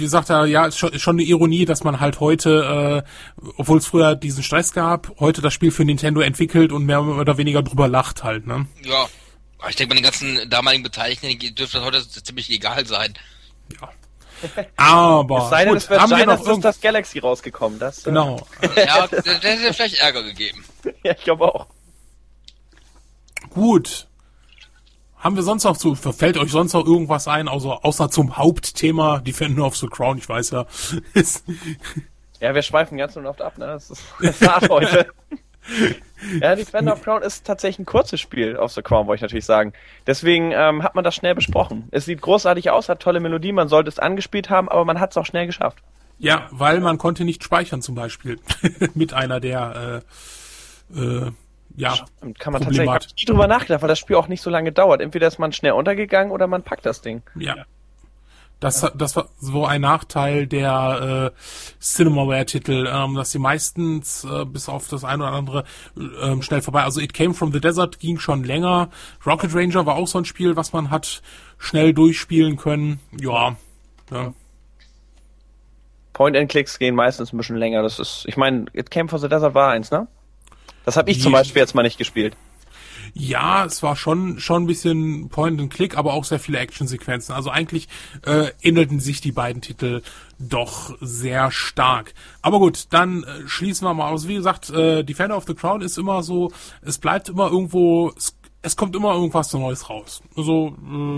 S4: wie sagt er, ja, ist schon, ist schon eine Ironie, dass man halt heute, äh, obwohl es früher diesen Stress gab, heute das Spiel für Nintendo entwickelt und mehr oder weniger drüber lacht halt, ne?
S2: Ja. Ich denke, bei den ganzen damaligen Beteiligten dürfte das heute ziemlich egal sein.
S4: Ja. Aber
S3: Es sei denn,
S4: gut,
S3: es wird
S4: haben wir noch irgend...
S3: Sisters Galaxy rausgekommen. Das, äh,
S4: Genau. [laughs]
S2: Ja, der hätte vielleicht Ärger gegeben. [laughs]
S3: ja, ich glaube auch.
S4: Gut. Haben wir sonst noch zu, fällt euch sonst noch irgendwas ein, außer, außer zum Hauptthema Defender of the Crown? Ich weiß ja, [laughs]
S3: Ja, wir schweifen ganz und oft ab, ne? Das ist, [laughs] das ist hart heute. [laughs] ja, Defender of Crown ist tatsächlich ein kurzes Spiel of the Crown, wollte ich natürlich sagen. Deswegen ähm, hat man das schnell besprochen. Es sieht großartig aus, hat tolle Melodie, man sollte es angespielt haben, aber man hat es auch schnell geschafft.
S4: ja, weil man konnte nicht speichern zum Beispiel mit einer der, äh, äh, ja,
S3: Und kann man tatsächlich
S4: Problemat.
S3: ich nie drüber nachgedacht, weil das Spiel auch nicht so lange dauert. Entweder ist man schnell untergegangen oder man packt das Ding.
S4: Ja. Das, das war so ein Nachteil der äh, Cinemaware-Titel, ähm, dass sie meistens äh, bis auf das eine oder andere ähm, schnell vorbei. Also It Came from the Desert ging schon länger. Rocket Ranger war auch so ein Spiel, was man hat schnell durchspielen können. Ja. ja.
S3: Point-and-Clicks gehen meistens ein bisschen länger. Das ist, ich meine, It Came for the Desert war eins, ne? Das habe ich zum
S4: Ja.
S3: Beispiel jetzt mal nicht gespielt.
S4: Ja, es war schon schon ein bisschen Point and Click, aber auch sehr viele Actionsequenzen. Also eigentlich äh, ähnelten sich die beiden Titel doch sehr stark. Aber gut, dann äh, schließen wir mal aus. Wie gesagt, äh, Defender of the Crown ist immer so, es bleibt immer irgendwo, es, es kommt immer irgendwas Neues raus. Also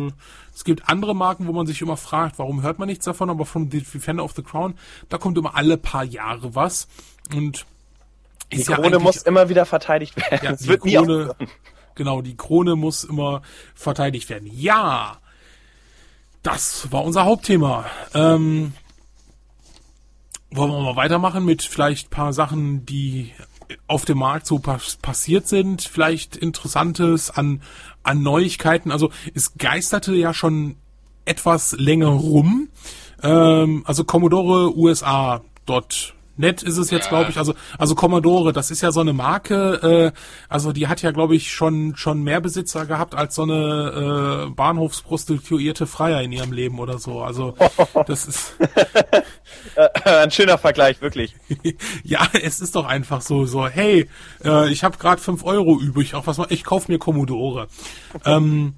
S4: äh, es gibt andere Marken, wo man sich immer fragt, warum hört man nichts davon, aber von Defender of the Crown, da kommt immer alle paar Jahre was und
S3: Die
S4: ist ja
S3: Krone
S4: eigentlich-
S3: muss immer wieder verteidigt werden.
S4: ja,
S3: es
S4: die
S3: wird nie
S4: Krone,
S3: aufhören.
S4: genau, die Krone muss immer verteidigt werden. Ja, das war unser Hauptthema. Ähm, wollen wir mal weitermachen mit vielleicht paar Sachen, die auf dem Markt so pas passiert sind, vielleicht Interessantes an, an Neuigkeiten. Also es geisterte ja schon etwas länger rum. Ähm, also Commodore USA dort. Net ist es jetzt, glaube ich, also also Commodore, das ist ja so eine Marke, äh, also die hat ja, glaube ich, schon schon mehr Besitzer gehabt als so eine äh, Bahnhofsprostituierte Freier in ihrem Leben oder so. Also [laughs] das ist
S3: Ein schöner Vergleich, wirklich. [laughs]
S4: ja, es ist doch einfach so, so, hey, äh, ich habe gerade fünf Euro übrig, auch was ich kauf mir Commodore. ähm,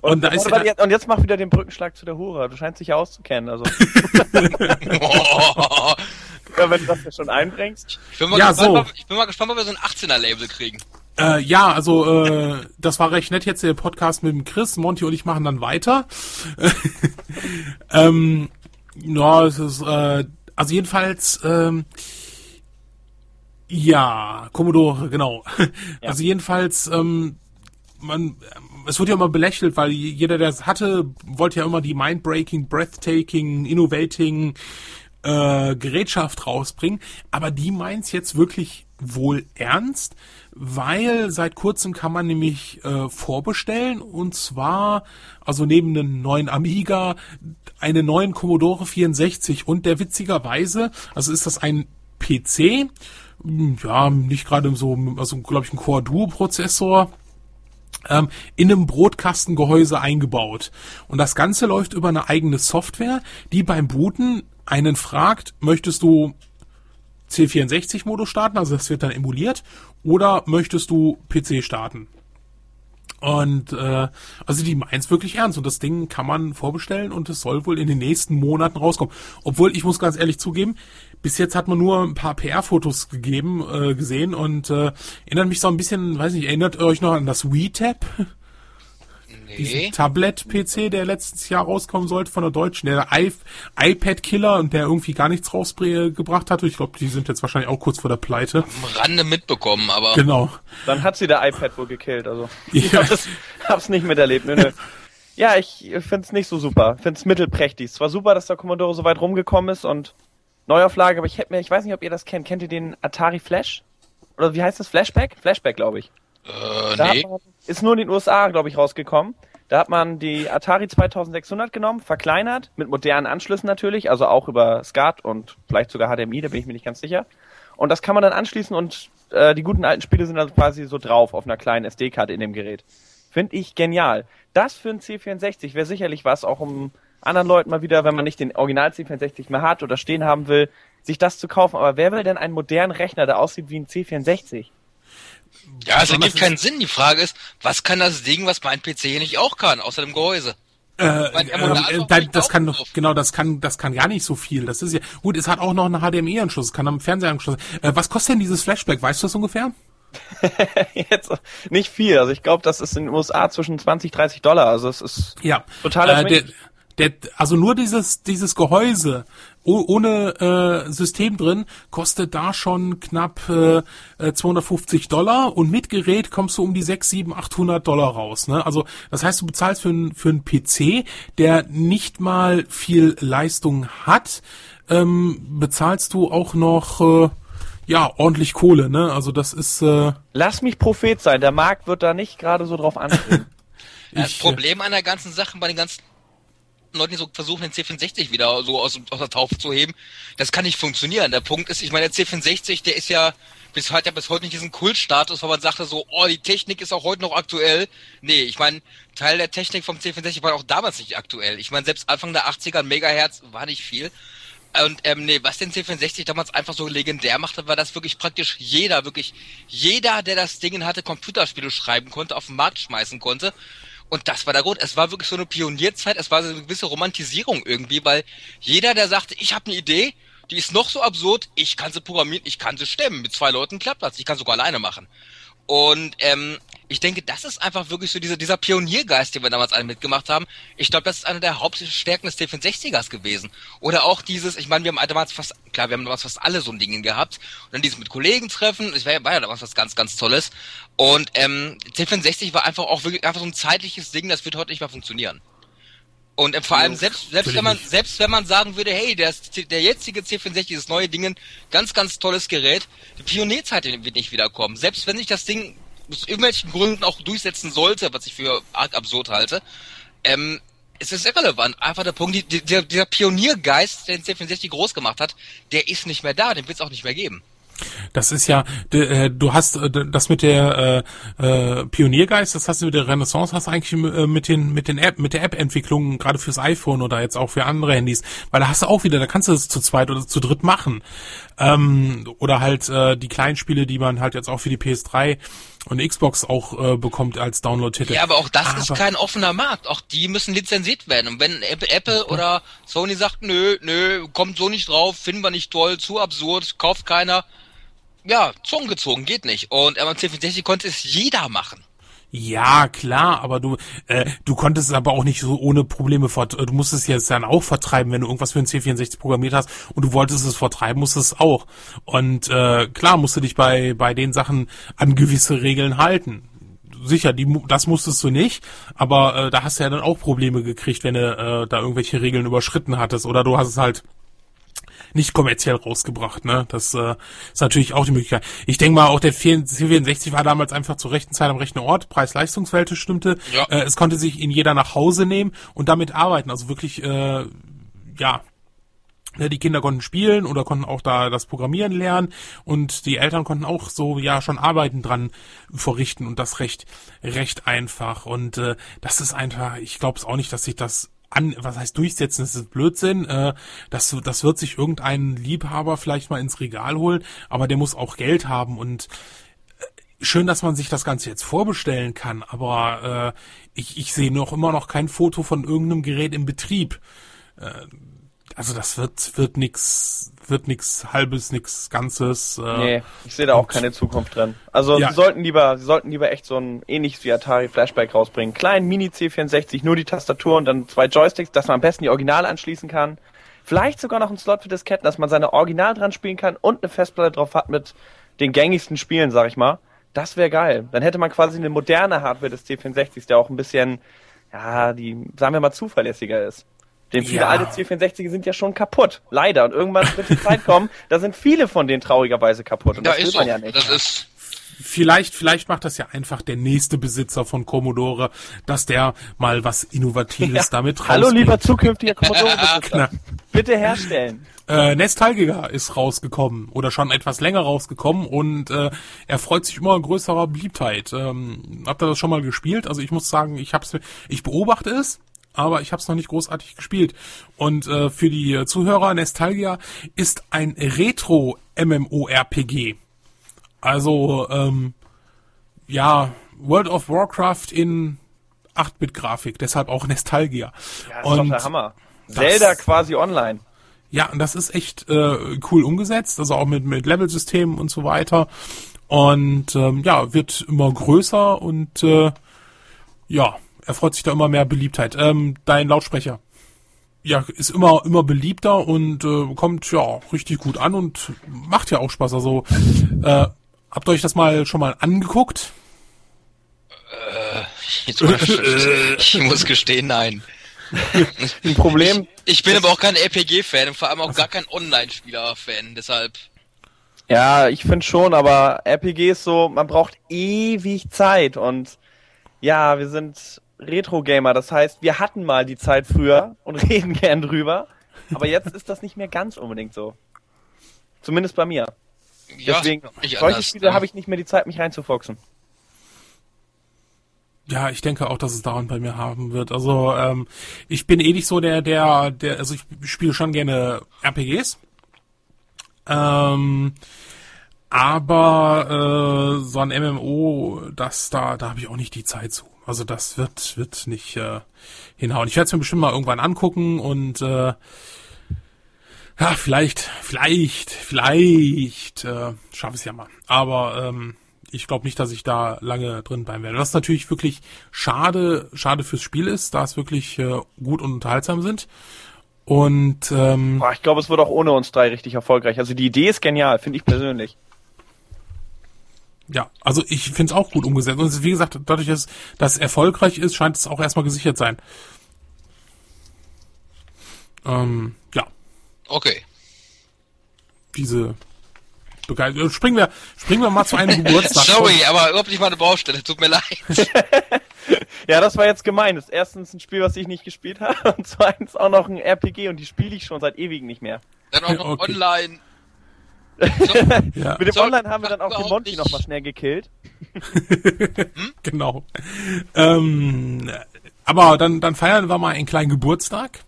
S4: und, da ist ja,
S3: warte, und jetzt mach wieder den Brückenschlag zu der Hure. Du scheinst dich ja auszukennen. Also, [laughs] ja, wenn du das ja schon einbringst.
S2: ich, bin mal
S4: Ja,
S2: gespannt,
S4: so.
S2: ob, ich bin mal gespannt, ob wir so ein 18er-Label kriegen.
S4: Äh, ja, also äh, das war recht nett jetzt der Podcast mit dem Chris. Monty und ich machen dann weiter. [laughs] ähm, ja, es ist äh, also jedenfalls ähm, ja Commodore genau. Also jedenfalls ähm, man es wird ja immer belächelt, weil jeder, der es hatte, wollte ja immer die mindbreaking, breathtaking, innovating äh, Gerätschaft rausbringen. Aber die meint's jetzt wirklich wohl ernst, weil seit kurzem kann man nämlich äh, vorbestellen und zwar also neben einem neuen Amiga einen neuen Commodore 64 und der witzigerweise, also ist das ein PC, ja, nicht gerade so, also glaube ich ein Core Duo Prozessor, ähm, in einem Brotkastengehäuse eingebaut. Und das Ganze läuft über eine eigene Software, die beim Booten einen fragt, möchtest du C64-Modus starten, also das wird dann emuliert, oder möchtest du PC starten? Und äh, also die meint's wirklich ernst und das Ding kann man vorbestellen und es soll wohl in den nächsten Monaten rauskommen. Obwohl ich muss ganz ehrlich zugeben, bis jetzt hat man nur ein paar PR-Fotos gegeben, äh, gesehen und äh, erinnert mich so ein bisschen, weiß nicht, erinnert euch noch an das [laughs] WeTab? Diesen
S2: Nee.
S4: Tablet-PC, der letztes Jahr rauskommen sollte von der Deutschen, der iPad-Killer und der irgendwie gar nichts rausgebracht hat. Ich glaube, die sind jetzt wahrscheinlich auch kurz vor der Pleite.
S2: Am Rande mitbekommen, aber
S4: Genau.
S3: Dann hat sie der iPad wohl gekillt. Also,
S4: Ja.
S3: ich hab das, hab's nicht miterlebt. Nö, nö. Ja, ich find's nicht so super. Find's mittelprächtig. Es war super, dass der Commodore so weit rumgekommen ist und Neuauflage, aber ich hätte mir, ich weiß nicht, ob ihr das kennt. Kennt ihr den Atari Flash? Oder wie heißt das? Flashback? Flashback, glaube ich.
S2: äh,
S3: Da
S2: nee.
S3: hat man, ist nur in den USA, glaube ich, rausgekommen. Da hat man die Atari 2600 genommen, verkleinert, mit modernen Anschlüssen natürlich, also auch über SCART und vielleicht sogar HDMI, da bin ich mir nicht ganz sicher. Und das kann man dann anschließen und äh, die guten alten Spiele sind dann quasi so drauf auf einer kleinen SD-Karte in dem Gerät. Finde ich genial. Das für ein C64 wäre sicherlich was, auch um anderen Leuten mal wieder, wenn man nicht den Original C64 mehr hat oder stehen haben will, sich das zu kaufen. Aber wer will denn einen modernen Rechner, der aussieht wie ein C64?
S2: Ja, es
S4: Aber
S2: ergibt keinen Sinn. Die Frage ist, was kann das Ding, was mein PC hier nicht auch kann, außer dem Gehäuse?
S4: Äh,
S2: Mein
S4: äh, äh, da- das kann doch, genau, das kann, das kann gar nicht so viel. Das ist ja, gut, es hat auch noch einen HDMI-Anschluss, es kann am Fernseher anschluss. Äh, was kostet denn dieses Flashback? Weißt du das ungefähr? [laughs]
S3: Jetzt nicht viel. Also ich glaube, das ist in den USA zwischen 20, 30 Dollar. Also es ist
S4: Ja.
S3: Total
S4: äh, der, der, also nur dieses, dieses Gehäuse ohne äh, System drin kostet da schon knapp äh, äh, 250 Dollar und mit Gerät kommst du um die 6, 7, 800 Dollar raus. Ne? Also das heißt, du bezahlst für, ein, für einen PC, der nicht mal viel Leistung hat, ähm, bezahlst du auch noch äh, ja ordentlich Kohle. Ne? Also das ist äh,
S3: Lass mich Prophet sein, der Markt wird da nicht gerade so drauf anspringen. [laughs]
S2: Das
S4: äh,
S2: Problem an der ganzen Sache bei den ganzen Leuten, die so versuchen, den C64 wieder so aus, aus der Taufe zu heben, das kann nicht funktionieren. Der Punkt ist, ich meine, der C64, der ist ja bis heute, ja bis heute nicht diesen Kultstatus, wo man sagte so, oh, die Technik ist auch heute noch aktuell. Nee, ich meine, Teil der Technik vom C64 war auch damals nicht aktuell. Ich meine, selbst Anfang der 80er Megahertz war nicht viel. Und ähm, nee, was den C64 damals einfach so legendär machte, war, dass wirklich praktisch jeder, wirklich jeder, der das Ding hatte, Computerspiele schreiben konnte, auf den Markt schmeißen konnte. Und das war der Grund. Es war wirklich so eine Pionierzeit, es war so eine gewisse Romantisierung irgendwie, weil jeder, der sagte, ich habe eine Idee, die ist noch so absurd, ich kann sie programmieren, ich kann sie stemmen. Mit zwei Leuten klappt das, ich kann sogar alleine machen. Und ähm, ich denke, das ist einfach wirklich so dieser, dieser Pioniergeist, den wir damals alle mitgemacht haben. Ich glaube, das ist eine der Hauptstärken des T64ers gewesen. Oder auch dieses, ich meine, wir haben damals fast, klar, wir haben damals fast alle so ein Ding gehabt. Und dann dieses mit Kollegen treffen, das war, war ja damals was ganz, ganz Tolles. Und ähm, T64 war einfach auch wirklich einfach so ein zeitliches Ding, das wird heute nicht mehr funktionieren. Und äh, vor allem selbst selbst wenn man selbst wenn man sagen würde, hey, der, der jetzige C64, dieses neue Ding, ganz ganz tolles Gerät, die Pionierzeit wird nicht wiederkommen. Selbst wenn sich das Ding aus irgendwelchen Gründen auch durchsetzen sollte, was ich für arg absurd halte, ähm, es ist irrelevant. Einfach der Punkt, die, die, der, Pioniergeist, der den C64 groß gemacht hat, der ist nicht mehr da, den wird es auch nicht mehr geben.
S4: Das ist ja, äh, du hast äh, das mit der äh, äh, Pioniergeist, das hast du mit der Renaissance, hast du eigentlich mit den mit den App mit der App-Entwicklung gerade fürs iPhone oder jetzt auch für andere Handys, weil da hast du auch wieder, da kannst du es zu zweit oder zu dritt machen, ähm, oder halt äh, die kleinen Spiele, die man halt jetzt auch für die PS3 und Xbox auch äh, bekommt als Download-Titel.
S2: Ja, aber auch das aber ist kein offener Markt. Auch die müssen lizenziert werden. Und wenn Apple oder Sony sagt, nö, nö, kommt so nicht drauf, finden wir nicht toll, zu absurd, kauft keiner, ja, Zungen gezogen, geht nicht. Und M64 konnte es jeder machen.
S4: Ja, klar, aber du äh, du konntest es aber auch nicht so ohne Probleme fort. Du musstest es jetzt dann auch vertreiben, wenn du irgendwas für ein C64 programmiert hast und du wolltest es vertreiben, musstest es auch. Und äh, klar musst du dich bei bei den Sachen an gewisse Regeln halten. Sicher, die das musstest du nicht, aber äh, da hast du ja dann auch Probleme gekriegt, wenn du äh, da irgendwelche Regeln überschritten hattest oder du hast es halt nicht kommerziell rausgebracht. Ne? Das äh, ist natürlich auch die Möglichkeit. Ich denke mal, auch der C64 war damals einfach zur rechten Zeit am rechten Ort. Preis-Leistungsverhältnis stimmte. Ja. Äh, es konnte sich in jeder nach Hause nehmen und damit arbeiten. Also wirklich, äh, ja, ne, die Kinder konnten spielen oder konnten auch da das Programmieren lernen und die Eltern konnten auch so ja schon Arbeiten dran verrichten und das recht recht einfach und äh, das ist einfach ich glaube es auch nicht dass sich das an, was heißt durchsetzen, das ist Blödsinn. Äh, das, das wird sich irgendein Liebhaber vielleicht mal ins Regal holen, aber der muss auch Geld haben und äh, schön, dass man sich das Ganze jetzt vorbestellen kann, aber äh, ich, ich sehe noch immer noch kein Foto von irgendeinem Gerät im Betrieb. Äh, also das wird wird nix wird nix halbes nix ganzes
S3: äh, nee ich sehe da auch keine Zukunft drin. Also ja. sie sollten lieber sie sollten lieber echt so ein ähnliches wie Atari Flashback rausbringen. Kleinen Mini C64 nur die Tastatur und dann zwei Joysticks dass man am besten die Original anschließen kann. Vielleicht sogar noch ein Slot für Disketten dass man seine Original dran spielen kann und eine Festplatte drauf hat mit den gängigsten Spielen sag ich mal. Das wäre geil. Dann hätte man quasi eine moderne Hardware des C64 der auch ein bisschen ja die sagen wir mal zuverlässiger ist denn viele ja. alte C64 sind ja schon kaputt. Leider. Und irgendwann wird die Zeit kommen, [laughs] da sind viele von denen traurigerweise kaputt. Und
S2: ja, das will man so. ja nicht. Das ist
S4: vielleicht, vielleicht macht das ja einfach der nächste Besitzer von Commodore, dass der mal was Innovatives [laughs] ja. damit rausbringt.
S3: Hallo, lieber zukünftiger Commodore-Besitzer. [laughs] Bitte herstellen.
S4: Äh, Nostalgica ist rausgekommen oder schon etwas länger rausgekommen und äh, er freut sich immer größerer Beliebtheit. Ähm, habt ihr das schon mal gespielt? Also ich muss sagen, ich hab's, ich beobachte es aber ich habe es noch nicht großartig gespielt. Und äh, für die Zuhörer, Nostalgia ist ein Retro-MMORPG. Also, ähm, ja, World of Warcraft in 8-Bit-Grafik, deshalb auch Nostalgia.
S3: Ja, das und ist doch der Hammer. Zelda quasi online.
S4: Ja, und das ist echt äh, cool umgesetzt, also auch mit, mit Levelsystemen und so weiter. Und ähm, ja, wird immer größer und äh, ja, erfreut sich da immer mehr Beliebtheit. Ähm, dein Lautsprecher. Ja, ist immer, immer beliebter und äh, kommt ja richtig gut an und macht ja auch Spaß. Also, äh, habt ihr euch das mal schon mal angeguckt?
S2: Äh, [laughs] ich muss gestehen, nein.
S3: Ein Problem.
S2: Ich, ich bin aber auch kein RPG-Fan und vor allem auch gar kein Online-Spieler-Fan, deshalb.
S3: Ja, ich finde schon, aber RPG ist so, man braucht ewig Zeit und ja, wir sind Retro-Gamer. Das heißt, wir hatten mal die Zeit früher und [laughs] reden gern drüber. Aber jetzt ist das nicht mehr ganz unbedingt so. Zumindest bei mir. Ja, Deswegen, solche Spiele habe ich nicht mehr die Zeit, mich reinzufuchsen.
S4: Ja, ich denke auch, dass es daran bei mir haben wird. Also ähm, ich bin eh nicht so der, der, der, also ich spiele schon gerne RPGs. Ähm, aber äh, so ein MMO, das da, da habe ich auch nicht die Zeit zu. Also das wird, wird nicht äh, hinhauen. Ich werde es mir bestimmt mal irgendwann angucken und äh, ja, vielleicht, vielleicht, vielleicht äh, schaffe ich es ja mal. Aber ähm, ich glaube nicht, dass ich da lange drin bleiben werde. Was natürlich wirklich schade, schade fürs Spiel ist, da es wirklich äh, gut und unterhaltsam sind. Und ähm,
S3: ich glaube, es wird auch ohne uns drei richtig erfolgreich. Also die Idee ist genial, finde ich persönlich.
S4: Ja, also ich finde es auch gut umgesetzt. Und es ist, wie gesagt, dadurch, dass das erfolgreich ist, scheint es auch erstmal gesichert sein. Ähm, ja,
S2: Okay.
S4: diese Begeisterung. Springen wir, springen wir mal zu einem [laughs] Geburtstag.
S2: Sorry, aber überhaupt nicht meine Baustelle. Tut mir leid. [laughs]
S3: Ja, das war jetzt gemein. Das ist erstens ein Spiel, was ich nicht gespielt habe [laughs] und zweitens auch noch ein RPG und die spiele ich schon seit ewig nicht mehr.
S2: Dann auch noch
S4: Okay.
S2: online. [laughs]
S4: Ja,
S3: Mit dem
S2: So,
S3: Online haben wir dann auch den Monty
S2: nicht.
S3: noch mal schnell gekillt. [laughs]
S4: genau. Ähm, aber dann, dann feiern wir mal einen kleinen Geburtstag.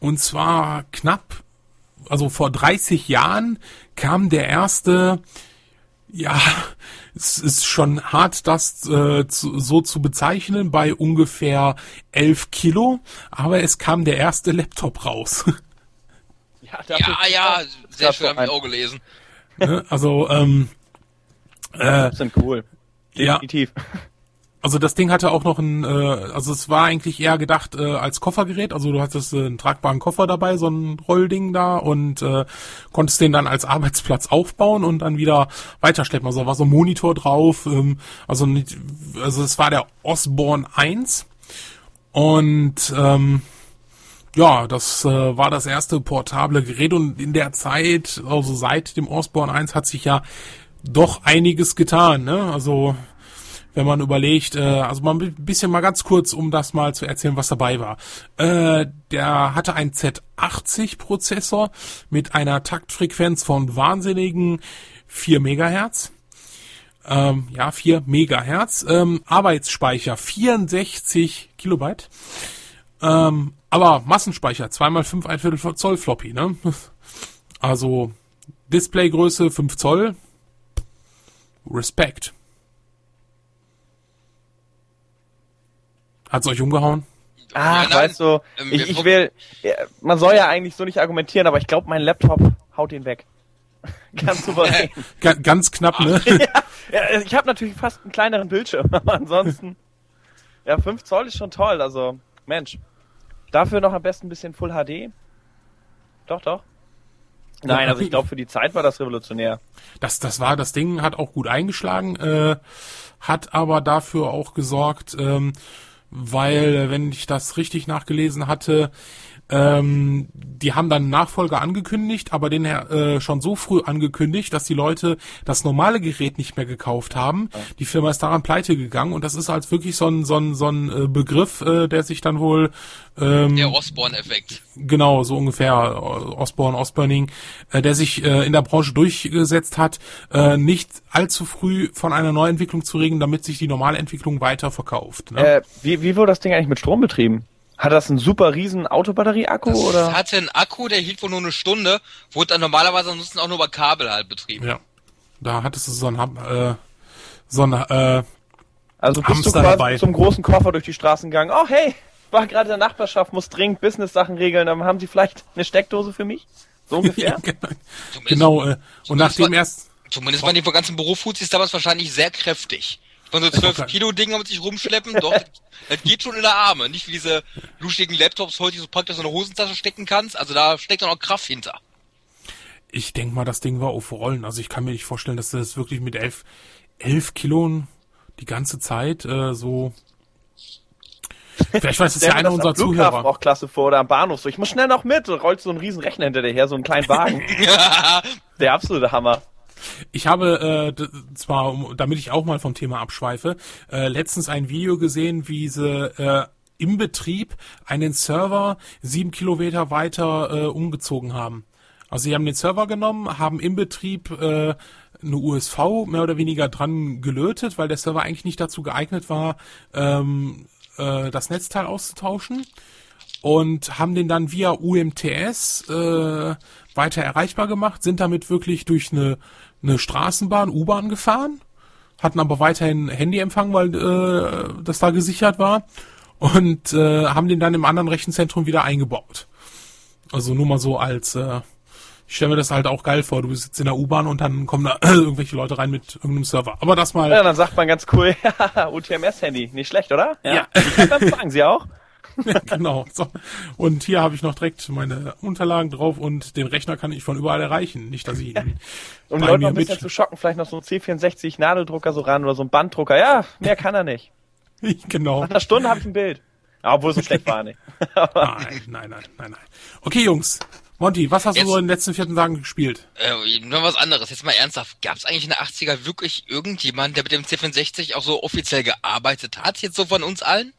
S4: Und zwar knapp, also vor 30 Jahren kam der erste, ja, es ist schon hart, das äh, zu, so zu bezeichnen, bei ungefähr 11 Kilo, aber es kam der erste Laptop raus. [laughs]
S3: Ja,
S2: Ja, ja, sehr
S3: Das
S2: schön, habe ich
S3: ein-
S2: auch gelesen.
S4: Ne? also, ähm, äh,
S3: sind cool.
S4: ja,
S3: Definitiv.
S4: Also das Ding hatte auch noch ein, äh, also es war eigentlich eher gedacht äh, als Koffergerät. Also du hattest äh, einen tragbaren Koffer dabei, so ein Rollding da und äh, konntest den dann als Arbeitsplatz aufbauen und dann wieder weiterschleppen. Also da war so ein Monitor drauf. Ähm, also nicht, also es war der Osborne 1 und ähm, ja, das äh, war das erste portable Gerät und in der Zeit, also seit dem Osborne 1 hat sich ja doch einiges getan. Ne? Also wenn man überlegt, äh, also mal ein bisschen mal ganz kurz, um das mal zu erzählen, was dabei war. Äh, der hatte einen Z80-Prozessor mit einer Taktfrequenz von wahnsinnigen 4 Megahertz. Ähm, ja, 4 Megahertz. Ähm, Arbeitsspeicher 64 Kilobyte. Ähm, aber Massenspeicher, 2x5 ein Viertel Zoll Floppy, ne? [laughs] Also Displaygröße 5 Zoll. Respekt. Hat's euch umgehauen?
S3: Ah,
S2: Ja, nein.
S3: weißt du,
S2: Ähm,
S3: ich, ich will, ja, man soll ja eigentlich so nicht argumentieren, aber ich glaube, mein Laptop haut ihn weg. [laughs] Ganz souverän. [laughs]
S4: Ga ganz knapp, ne?
S3: ja, ich habe natürlich fast einen kleineren Bildschirm, aber ansonsten, ja, 5 Zoll ist schon toll, also, Mensch. Dafür noch am besten ein bisschen Full HD. Doch, doch. Nein, also ich [laughs] glaube, für die Zeit war das revolutionär.
S4: Das, das war, das Ding hat auch gut eingeschlagen, äh, hat aber dafür auch gesorgt, ähm, weil, äh, wenn ich das richtig nachgelesen hatte, ähm, die haben dann einen Nachfolger angekündigt, aber den äh, schon so früh angekündigt, dass die Leute das normale Gerät nicht mehr gekauft haben. Die Firma ist daran pleite gegangen und das ist halt wirklich so ein, so ein, so ein äh, Begriff, äh, der sich dann wohl ähm,
S2: Der Osborne-Effekt.
S4: Genau, so ungefähr äh, Osborne, Osburning, äh, der sich äh, in der Branche durchgesetzt hat, äh, nicht allzu früh von einer Neuentwicklung zu regen, damit sich die normale Entwicklung weiter verkauft. Ne?
S3: Äh, wie, wie wurde das Ding eigentlich mit Strom betrieben? Hat das einen super riesen Autobatterie-Akku
S2: Das
S3: oder?
S2: hatte einen Akku, der hielt wohl nur eine Stunde, wurde dann normalerweise ansonsten auch nur über Kabel halt betrieben.
S4: ja, da hattest du so ein, äh, so ein äh,
S3: Also bist
S4: Hamster
S3: du quasi
S4: dabei.
S3: zum großen Koffer durch die Straßen gegangen. Oh hey, war gerade in der Nachbarschaft, muss dringend Business-Sachen regeln. Dann haben Sie vielleicht eine Steckdose für mich? So [laughs] ungefähr?
S4: genau,
S2: Zumindest,
S4: genau äh, und nachdem
S2: war-
S4: erst
S2: zumindest waren die ganzen Berufsfuzis damals wahrscheinlich sehr kräftig. Von so 12
S4: Okay.
S2: Kilo Dinger mit sich rumschleppen, doch, das geht schon in der Arme. Nicht wie diese luschigen Laptops heute, die so praktisch so eine Hosentasche stecken kannst. Also da steckt dann auch Kraft hinter.
S4: ich denk mal, das Ding war auf Rollen. Also ich kann mir nicht vorstellen, dass das wirklich mit elf, elf Kilo die ganze Zeit äh, so. [laughs] Vielleicht weiß es ja einer unserer Zuhörer.
S3: auch klasse vor oder am Bahnhof. So, ich muss schnell noch mit. Und rollst so einen riesen Rechner hinter dir her, so einen kleinen Wagen. [laughs] Der absolute Hammer.
S4: Ich habe äh, zwar, um- damit ich auch mal vom Thema abschweife, äh, letztens ein Video gesehen, wie sie äh, im Betrieb einen Server sieben Kilometer weiter äh, umgezogen haben. Also sie haben den Server genommen, haben im Betrieb äh, eine USV mehr oder weniger dran gelötet, weil der Server eigentlich nicht dazu geeignet war, ähm, äh, das Netzteil auszutauschen und haben den dann via UMTS äh, weiter erreichbar gemacht, sind damit wirklich durch eine, eine Straßenbahn, U-Bahn gefahren, hatten aber weiterhin Handyempfang, weil äh, das da gesichert war und äh, haben den dann im anderen Rechenzentrum wieder eingebaut. Also nur mal so als äh, ich stelle mir das halt auch geil vor. Du bist jetzt in der U-Bahn und dann kommen da [clears throat] irgendwelche Leute rein mit irgendeinem Server. Aber das mal.
S3: Ja, dann sagt man ganz cool, [laughs] UTMS-Handy. Nicht schlecht, oder?
S4: Ja.
S3: Dann fragen Sie auch.
S4: Ja, [laughs] genau. So. Und hier habe ich noch direkt meine Unterlagen drauf und den Rechner kann ich von überall erreichen. Nicht, dass ich ihn
S3: Um
S4: bei
S3: Leute noch ein bisschen
S4: mit-
S3: zu schocken, vielleicht noch so ein C64 Nadeldrucker so ran oder so ein Banddrucker. Ja, mehr kann er nicht. [laughs]
S4: genau.
S3: Nach einer Stunde habe ich ein Bild. Ja, obwohl so schlecht war er nicht. [laughs]
S4: Nein, nein, nein, nein, nein. Okay, Jungs. Monty, was hast
S2: Jetzt-
S4: du so in den letzten 14 Tagen gespielt?
S2: Äh, nur was anderes, jetzt mal ernsthaft. Gab es eigentlich in den 80er wirklich irgendjemand, der mit dem C64 auch so offiziell gearbeitet hat, jetzt so von uns allen?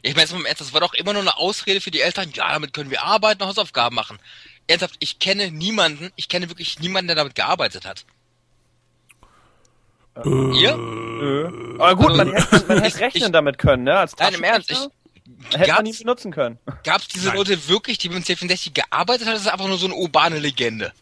S2: Ich meine jetzt mal im Ernst, das war doch immer nur eine Ausrede für die Eltern, ja, damit können wir arbeiten und Hausaufgaben machen. Ernsthaft, ich kenne niemanden, ich kenne wirklich niemanden, der damit gearbeitet hat. Ihr?
S3: Nö. Aber gut, man hätte, man hätte rechnen
S2: ich-
S3: damit können, ne? Als
S2: Nein, im Ernst, ich,
S3: Taschenrechner hätte man nie
S2: gab's,
S3: benutzen können.
S2: gab's diese
S4: Nein.
S2: Leute wirklich, die mit dem C64 gearbeitet haben, das ist einfach nur so eine urbane Legende.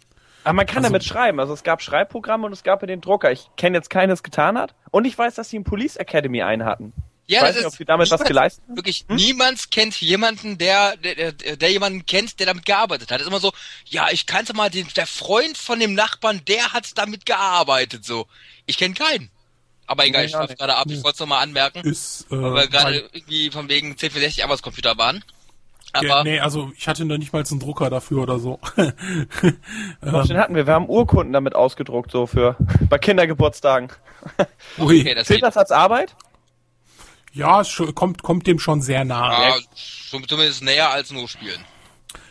S3: Aber man kann
S4: Also-
S3: damit schreiben. Also es gab Schreibprogramme und es gab ja den Drucker. Ich kenne jetzt keinen, der es getan hat. Und ich weiß, dass sie im Police Academy einen hatten.
S2: Ja,
S3: ich weiß
S2: das
S3: nicht,
S2: ist
S3: ob sie damit was
S2: niemand-
S3: geleistet haben.
S2: Wirklich, niemand kennt jemanden, der, der, der, der jemanden kennt, der damit gearbeitet hat. Das ist immer so, ja, ich kannte mal den, der Freund von dem Nachbarn, der hat damit gearbeitet, so. Ich kenne keinen. Aber egal,
S3: Nee,
S2: ich
S3: nicht.
S2: gerade ab, ich wollte es nochmal anmerken,
S4: Ist, äh,
S2: weil wir gerade irgendwie von wegen C64 Arbeitscomputer waren.
S4: Ja,
S2: Aber,
S4: nee, also ich hatte noch nicht mal einen Drucker dafür oder so. [laughs]
S3: Doch, den hatten wir. Wir haben Urkunden damit ausgedruckt, so für bei Kindergeburtstagen.
S4: Ui.
S2: okay, das
S3: Zählt
S2: geht.
S3: das als Arbeit?
S4: Ja, es kommt, kommt dem schon sehr nahe.
S2: Ja, schon zumindest näher als nur spielen.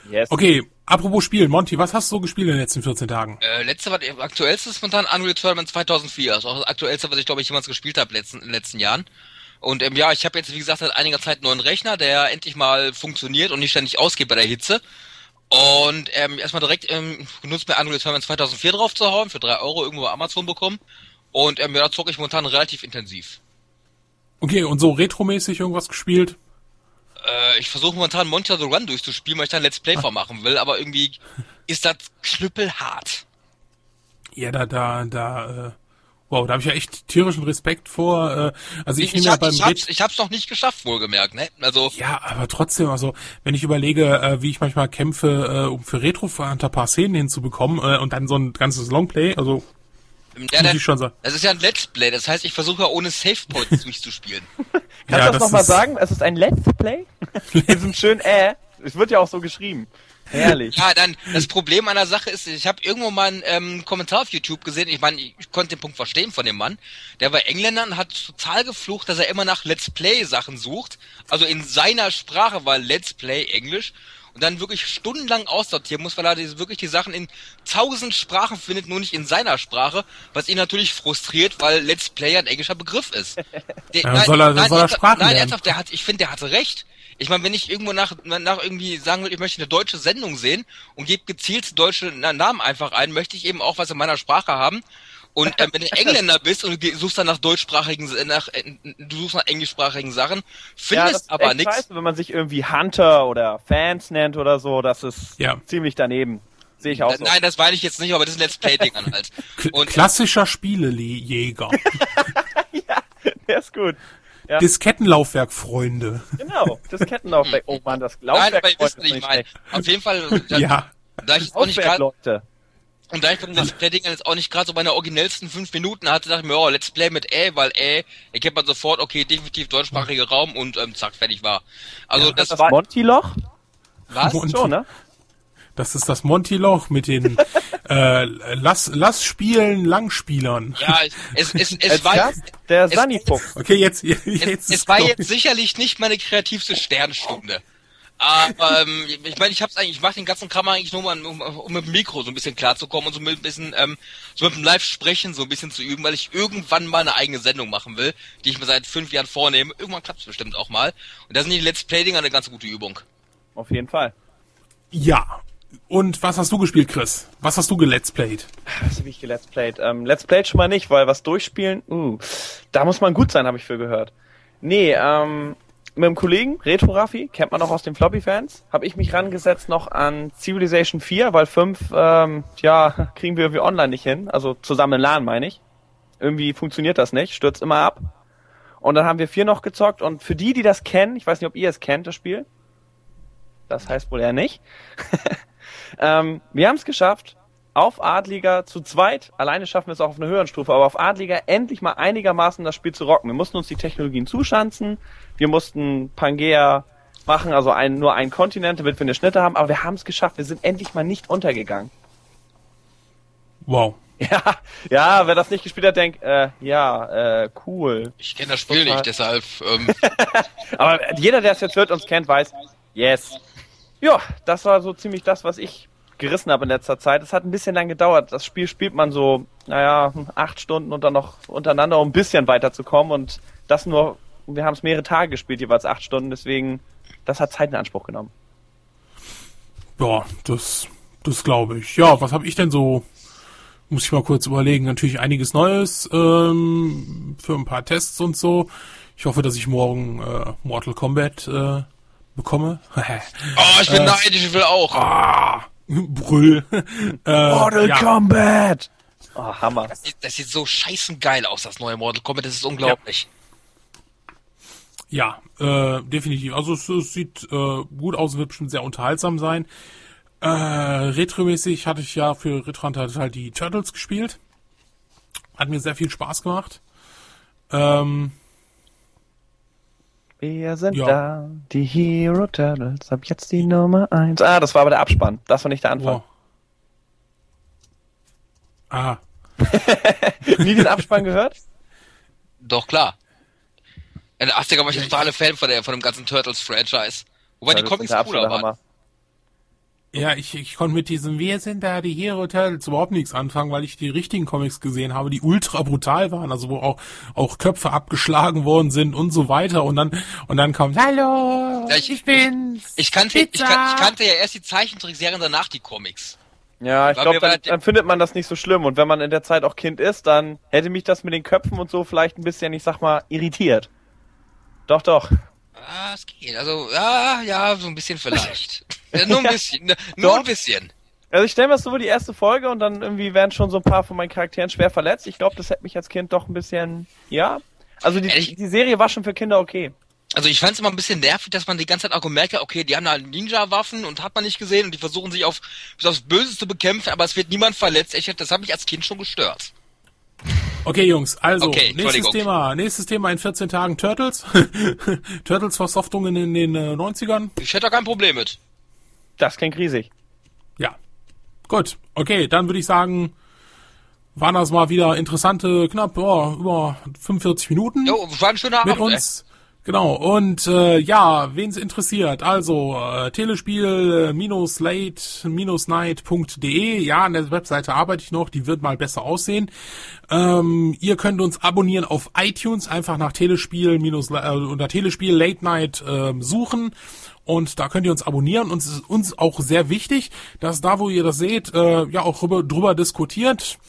S3: Yes.
S4: Okay, apropos Spielen, Monty, was hast du so gespielt in den letzten 14 Tagen?
S2: Äh, letzte, was aktuellste ist momentan Unreal Tournament 2004. Das ist auch das aktuellste, was ich glaube ich jemals gespielt habe letzten, in den letzten Jahren. Und ähm, ja, ich habe jetzt wie gesagt seit einiger Zeit einen neuen Rechner, der endlich mal funktioniert und nicht ständig ausgeht bei der Hitze. Und ähm, erstmal direkt ähm, genutzt mir Unreal Tournament 2004 drauf zu hauen, für drei Euro irgendwo bei Amazon bekommen. Und ähm, ja, da zocke ich momentan relativ intensiv.
S4: Okay, und so retromäßig irgendwas gespielt?
S2: Äh, ich versuche momentan Monster the Run durchzuspielen, weil ich da ein Let's Play vormachen will, aber irgendwie ist das knüppelhart.
S4: Ja, da, da, da, äh, wow, da habe ich ja echt tierischen Respekt vor. Äh, also ich,
S2: Ich, ich,
S4: ja
S2: hab,
S4: beim
S2: ich, hab's, ich hab's noch nicht geschafft, wohlgemerkt, ne? Also,
S4: Ja, aber trotzdem, also wenn ich überlege, äh, wie ich manchmal kämpfe, äh, um für Retro ein paar Szenen hinzubekommen äh, und dann so ein ganzes Longplay, also
S2: ja,
S4: muss
S2: der,
S4: ich schon sagen.
S2: das ist ja ein Let's Play, das heißt, ich versuche ja ohne Save Points [laughs] durchzuspielen.
S3: Kannst
S4: ja,
S3: du das
S4: das
S3: nochmal
S4: ist-
S3: sagen? Es ist ein Let's Play? [laughs] In diesem schönen Äh. Es wird ja auch so geschrieben. Herrlich.
S2: Ja, dann, das Problem an der Sache ist, ich habe irgendwo mal einen ähm, Kommentar auf YouTube gesehen, ich meine, ich konnte den Punkt verstehen von dem Mann, der war Engländer und hat total geflucht, dass er immer nach Let's Play Sachen sucht, also in seiner Sprache war Let's Play Englisch und dann wirklich stundenlang aussortieren muss, weil er wirklich die Sachen in tausend Sprachen findet, nur nicht in seiner Sprache, was ihn natürlich frustriert, weil Let's Play ein englischer Begriff ist. [laughs] Der,
S4: Ja, soll er- soll er Sprachen
S2: nein, ernsthaft, der hat, ich finde, der hatte recht. Ich meine, wenn ich irgendwo nach, nach irgendwie sagen will, ich möchte eine deutsche Sendung sehen und gebe gezielt deutsche Na- Namen einfach ein, möchte ich eben auch was in meiner Sprache haben. Und ähm, wenn du Engländer bist und du suchst dann nach deutschsprachigen, nach, äh, du suchst nach englischsprachigen Sachen, findest
S3: das ist
S2: aber
S3: echt
S2: nichts.
S3: scheiße, wenn man sich irgendwie Hunter oder Fans nennt oder so. Das ist
S4: Ja.
S3: ziemlich daneben. Sehe ich auch so.
S2: Nein, das meine ich jetzt nicht, aber das ist ein Let's Play-Ding an halt. [laughs] Und
S4: klassischer Spielejäger. [laughs]
S3: Der ist gut. Ja.
S4: Diskettenlaufwerk, Freunde.
S3: Genau, das Kettenlaufwerk. [laughs] Oh Mann, das
S2: nein,
S3: Laufwerk
S2: aber ihr wisst,
S3: nicht
S2: meine.
S3: schlecht.
S2: Auf jeden Fall, da,
S4: Ja.
S2: da ich auch nicht gerade
S3: Leute.
S2: Und da ich beim Let's Play Ding jetzt auch nicht gerade so meine originellsten fünf Minuten hatte, dachte ich mir, oh, Let's Play mit Ä, weil Ä, erkennt man sofort, okay, definitiv deutschsprachiger Raum und ähm, zack, fertig war. Also das,
S3: Das
S2: war
S3: Monty-Loch?
S2: was?
S4: Und-
S3: Schon, ne?
S4: Das ist das Monty-Loch mit den [laughs] äh, Lass, Lass spielen Langspielern.
S2: Ja, es, es, es, es war
S3: Gast der Sunny-Fuchs.
S4: Okay, jetzt, [laughs] jetzt
S2: es, es war jetzt sicherlich nicht meine kreativste Sternstunde. Aber ähm, ich meine, ich hab's eigentlich, ich mache den ganzen Kram eigentlich nur mal, um, um mit dem Mikro so ein bisschen klarzukommen und so mit ein bisschen, ähm, so mit dem Live-Sprechen so ein bisschen zu üben, weil ich irgendwann mal eine eigene Sendung machen will, die ich mir seit fünf Jahren vornehme. Irgendwann klappt's bestimmt auch mal. Und da sind die Let's Play-Dinger eine ganz gute Übung.
S3: Auf jeden Fall.
S4: Ja, Und was hast du gespielt, Chris? Was hast du gelet's played?
S3: Was habe ich gelet's played? Ähm, Let's Played schon mal nicht, weil was durchspielen, uh, da muss man gut sein, habe ich für gehört. Nee, ähm, mit dem Kollegen, Retro Raffi, kennt man noch aus den Floppy-Fans, habe ich mich rangesetzt noch an Civilization 4, weil 5, ähm, ja, [laughs] kriegen wir irgendwie online nicht hin, also zusammen in LAN meine ich. Irgendwie funktioniert das nicht, stürzt immer ab. Und dann haben wir 4 noch gezockt und für die, die das kennen, ich weiß nicht, ob ihr es kennt, das Spiel, das heißt wohl eher nicht, [laughs] ähm, wir haben es geschafft, auf Adliger zu zweit, alleine schaffen wir es auch auf einer höheren Stufe, aber auf Adliger endlich mal einigermaßen das Spiel zu rocken. Wir mussten uns die Technologien zuschanzen, wir mussten Pangea machen, also ein, nur ein Kontinent, damit wir eine Schnitte haben, aber wir haben es geschafft, wir sind endlich mal nicht untergegangen.
S4: Wow. [laughs]
S3: Ja, ja, wer das nicht gespielt hat, denkt, äh, ja, äh, cool.
S2: Ich kenne das Spiel nicht, deshalb, ähm, [laughs]
S3: Aber jeder, der es jetzt hört und uns kennt, weiß, yes. Ja, das war so ziemlich das, was ich gerissen habe in letzter Zeit. Es hat ein bisschen lang gedauert. Das Spiel spielt man so, naja, acht Stunden und dann noch untereinander, um ein bisschen weiterzukommen. Und das nur, wir haben es mehrere Tage gespielt, jeweils acht Stunden. Deswegen, das hat Zeit in Anspruch genommen.
S4: Ja, das, das glaube ich. Ja, was habe ich denn so? Muss ich mal kurz überlegen. Natürlich einiges Neues ähm, für ein paar Tests und so. Ich hoffe, dass ich morgen äh, Mortal Kombat äh, bekomme.
S2: oh, [laughs] ich bin neidisch, ich will auch.
S4: ah, Brüll. [laughs] äh,
S3: Mortal
S4: ja.
S3: Kombat! Oh, Hammer.
S2: Das sieht, das sieht so scheißen geil aus, das neue Mortal Kombat, das ist unglaublich.
S4: Ja, äh, definitiv. Also es, es sieht äh, gut aus, wird bestimmt sehr unterhaltsam sein. Äh, retromäßig hatte ich ja für Retro halt, halt die Turtles gespielt. Hat mir sehr viel Spaß gemacht. Ähm,
S3: Wir sind
S4: Ja.
S3: da, die Hero Turtles, ab jetzt die Nummer eins. Ah, das war aber der Abspann. Das war nicht der Anfang.
S4: wow. Ah, [laughs]
S3: Nie den Abspann gehört?
S2: Doch, klar. In den 80er war ich ein totaler Fan von, der, von dem ganzen Turtles-Franchise. Wobei die
S3: Turtles
S2: Comics
S3: sind der
S2: cooler waren.
S4: Ja, ich, ich konnte mit diesem Wir sind da die Hero Turtles überhaupt nichts anfangen, weil ich die richtigen Comics gesehen habe, die ultra brutal waren, also wo auch, auch Köpfe abgeschlagen worden sind und so weiter und dann, und dann kommt, hallo,
S2: Ja,
S4: ich,
S2: ich-
S4: bin's.
S2: Ich kannte, ich,
S4: Pizza.
S2: kan- ich kannte ja erst die Zeichentrickserien, danach die Comics.
S3: Ja, ich glaube, dann, dann findet man das nicht so schlimm. Und wenn man in der Zeit auch Kind ist, dann hätte mich das mit den Köpfen und so vielleicht ein bisschen, ich sag mal, irritiert. Doch, doch.
S2: Ah, es geht. Also, ja, ja, so ein bisschen vielleicht. [laughs] ja, nur ein bisschen. ne- Nur ein bisschen.
S3: Also ich stelle mir das so die erste Folge und dann irgendwie werden schon so ein paar von meinen Charakteren schwer verletzt. Ich glaube, das hätte mich als Kind doch ein bisschen, ja. Also die,
S2: Ehrlich?
S3: die Serie war schon für Kinder okay.
S2: Also ich fand es immer ein bisschen nervig, dass man die ganze Zeit auch gemerkt hat, okay, die haben da Ninja-Waffen und hat man nicht gesehen und die versuchen sich auf bis aufs Böse zu bekämpfen, aber es wird niemand verletzt. Ich, das hat mich als Kind schon gestört.
S4: Okay, Jungs, also
S2: Okay,
S4: nächstes. Thema. Nächstes Thema in 14 Tagen Turtles. [laughs] Turtles Versoftungen in den äh, 90ern.
S2: Ich hätte da kein Problem mit.
S3: Das klingt riesig.
S4: Ja. Gut. Okay, dann würde ich sagen, waren das mal wieder interessante, knapp oh, über 45 Minuten
S2: Jo, war ein schöner
S4: mit
S2: Abend.
S4: uns. Genau, und äh, ja, wen es interessiert, also äh, telespiel-late-night.de, ja, an der Webseite arbeite ich noch, die wird mal besser aussehen. Ähm, ihr könnt uns abonnieren auf iTunes, einfach nach Telespiel minus, äh, unter Telespiel Late Night ähm, suchen und da könnt ihr uns abonnieren. Uns ist uns auch sehr wichtig, dass da, wo ihr das seht, äh, ja auch drüber, drüber diskutiert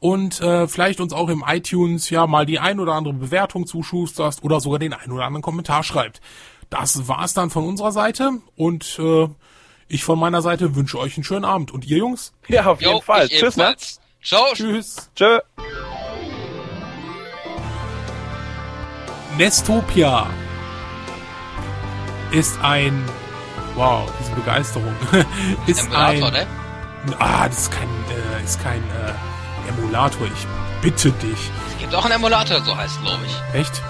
S4: und äh, vielleicht uns auch im iTunes ja mal die ein oder andere Bewertung zuschusterst oder sogar den ein oder anderen Kommentar schreibt. Das war's dann von unserer Seite und äh, ich von meiner Seite wünsche euch einen schönen Abend. Und ihr Jungs?
S3: Ja, auf
S2: Jo,
S3: jeden Fall. Tschüss, ne?
S2: Ciao.
S4: Tschüss.
S3: Tschö.
S4: Nestopia ist ein Wow, diese Begeisterung. [laughs] ist
S2: Emulator,
S4: ein
S2: ne?
S4: Ah, das ist kein äh, ist kein äh, Emulator. Ich bitte dich.
S2: Es gibt auch einen Emulator, der so heißt, glaube ich.
S4: Echt?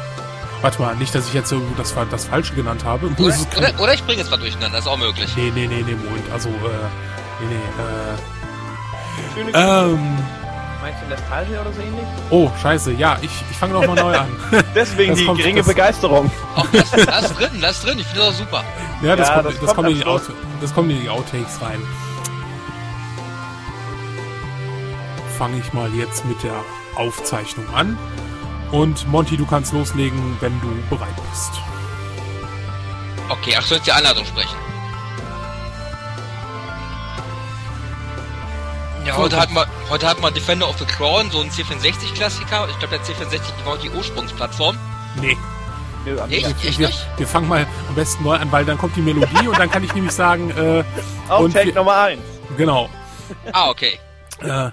S4: Warte mal, nicht, dass ich jetzt so das, das Falsche genannt habe.
S2: Oder, oder, oder ich bringe es mal durcheinander, ist auch möglich.
S4: Nee, nee, nee, nee, Moment. Also, äh, nee, nee,
S3: Schöne
S4: äh, ähm,
S3: Meinst du Nostalgia oder so ähnlich?
S4: oh, scheiße, ja, ich, ich fange noch mal neu an. [laughs]
S3: Deswegen
S4: Das
S3: die
S4: kommt-
S3: geringe
S4: das-
S3: Begeisterung.
S2: Auch das, das ist drin, das ist drin. Ich finde das auch super.
S4: Ja, das,
S3: Ja,
S4: kommt,
S3: das
S4: das,
S3: kommt
S4: kommt in die. Out, das kommt in die Outtakes rein. Fange ich mal jetzt mit der Aufzeichnung an. Und Monty, du kannst loslegen, wenn du bereit bist.
S2: Okay, ach, soll ich die Anleitung sprechen? Ja, heute hat man, heute hat man Defender of the Crown, so ein C64-Klassiker. Ich glaube, der C64 war die Ursprungsplattform.
S4: Nee.
S3: Nö, am-
S2: Echt? Echt
S4: Wir,
S2: nicht?
S4: wir fangen mal am besten neu an, weil dann kommt die Melodie und dann kann ich nämlich sagen, äh, [laughs] und
S3: Outtake
S4: wir-
S3: Nummer 1.
S4: genau.
S2: Ah, okay.
S4: Äh,